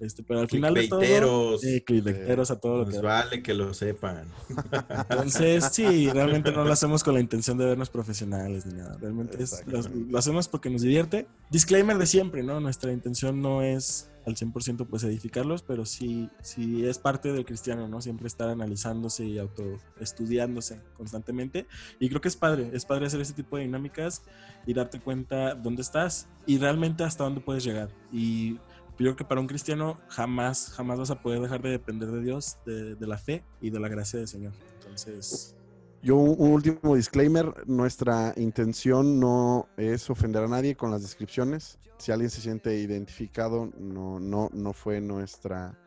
este, pero al final de todo, eh, clickbaiteros a todo lo que Nos vale que lo sepan. Entonces, sí, realmente no lo hacemos con la intención de vernos profesionales ni nada. Realmente es- lo, lo hacemos porque nos divierte. Disclaimer de siempre, ¿no? Nuestra intención no es al 100% pues edificarlos, pero sí, sí es parte del cristiano, ¿no? Siempre estar analizándose y autoestudiándose constantemente. Y creo que es padre, es padre hacer este tipo de dinámicas y darte cuenta dónde estás y realmente hasta dónde puedes llegar. Y yo creo que para un cristiano jamás, jamás vas a poder dejar de depender de Dios, de, de la fe y de la gracia del Señor. Entonces, Yo un último disclaimer, nuestra intención no es ofender a nadie con las descripciones. Si alguien se siente identificado, no, no, no fue nuestra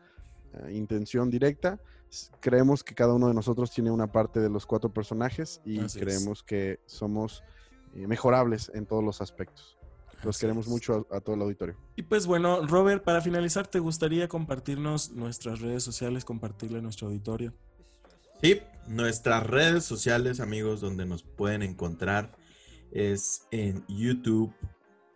eh, intención directa. Creemos que cada uno de nosotros tiene una parte de los cuatro personajes y Así es. creemos que somos eh, mejorables en todos los aspectos. Los así queremos es. mucho a, a todo el auditorio. Y pues bueno, Robert, para finalizar, ¿te gustaría compartirnos nuestras redes sociales, compartirle a nuestro auditorio? Sí, nuestras redes sociales, amigos, donde nos pueden encontrar es en YouTube.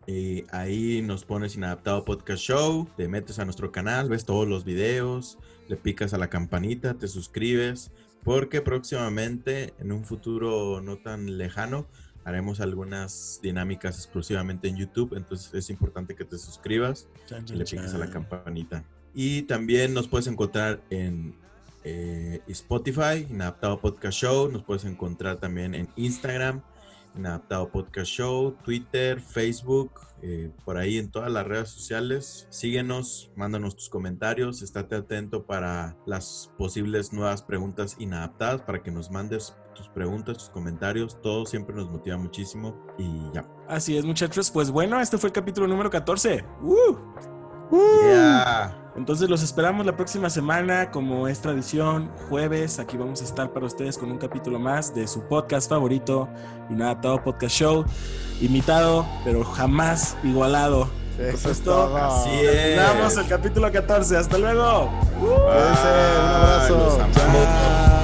eh, ahí nos pones Inadaptado Podcast Show, te metes a nuestro canal, ves todos los videos, le picas a la campanita, te suscribes, porque próximamente, en un futuro no tan lejano, haremos algunas dinámicas exclusivamente en YouTube, entonces es importante que te suscribas Chan, y le piques a la campanita. Y también nos puedes encontrar en eh, Spotify, Inadaptado Podcast Show. Nos puedes encontrar también en Instagram, Inadaptado Podcast Show, Twitter, Facebook, eh, por ahí en todas las redes sociales. Síguenos, mándanos tus comentarios, estate atento para las posibles nuevas preguntas inadaptadas, para que nos mandes tus preguntas, tus comentarios. Todo siempre nos motiva muchísimo. Y ya. Así es, muchachos. Pues bueno, este fue el capítulo número 14. ¡Uh! Yeah. Entonces los esperamos la próxima semana, como es tradición, jueves. Aquí vamos a estar para ustedes con un capítulo más de su podcast favorito, Inadaptado Podcast Show. Imitado, pero jamás igualado. Eso es esto, todo. así es. Terminamos el capítulo 14. Hasta luego. Cuídense, un abrazo.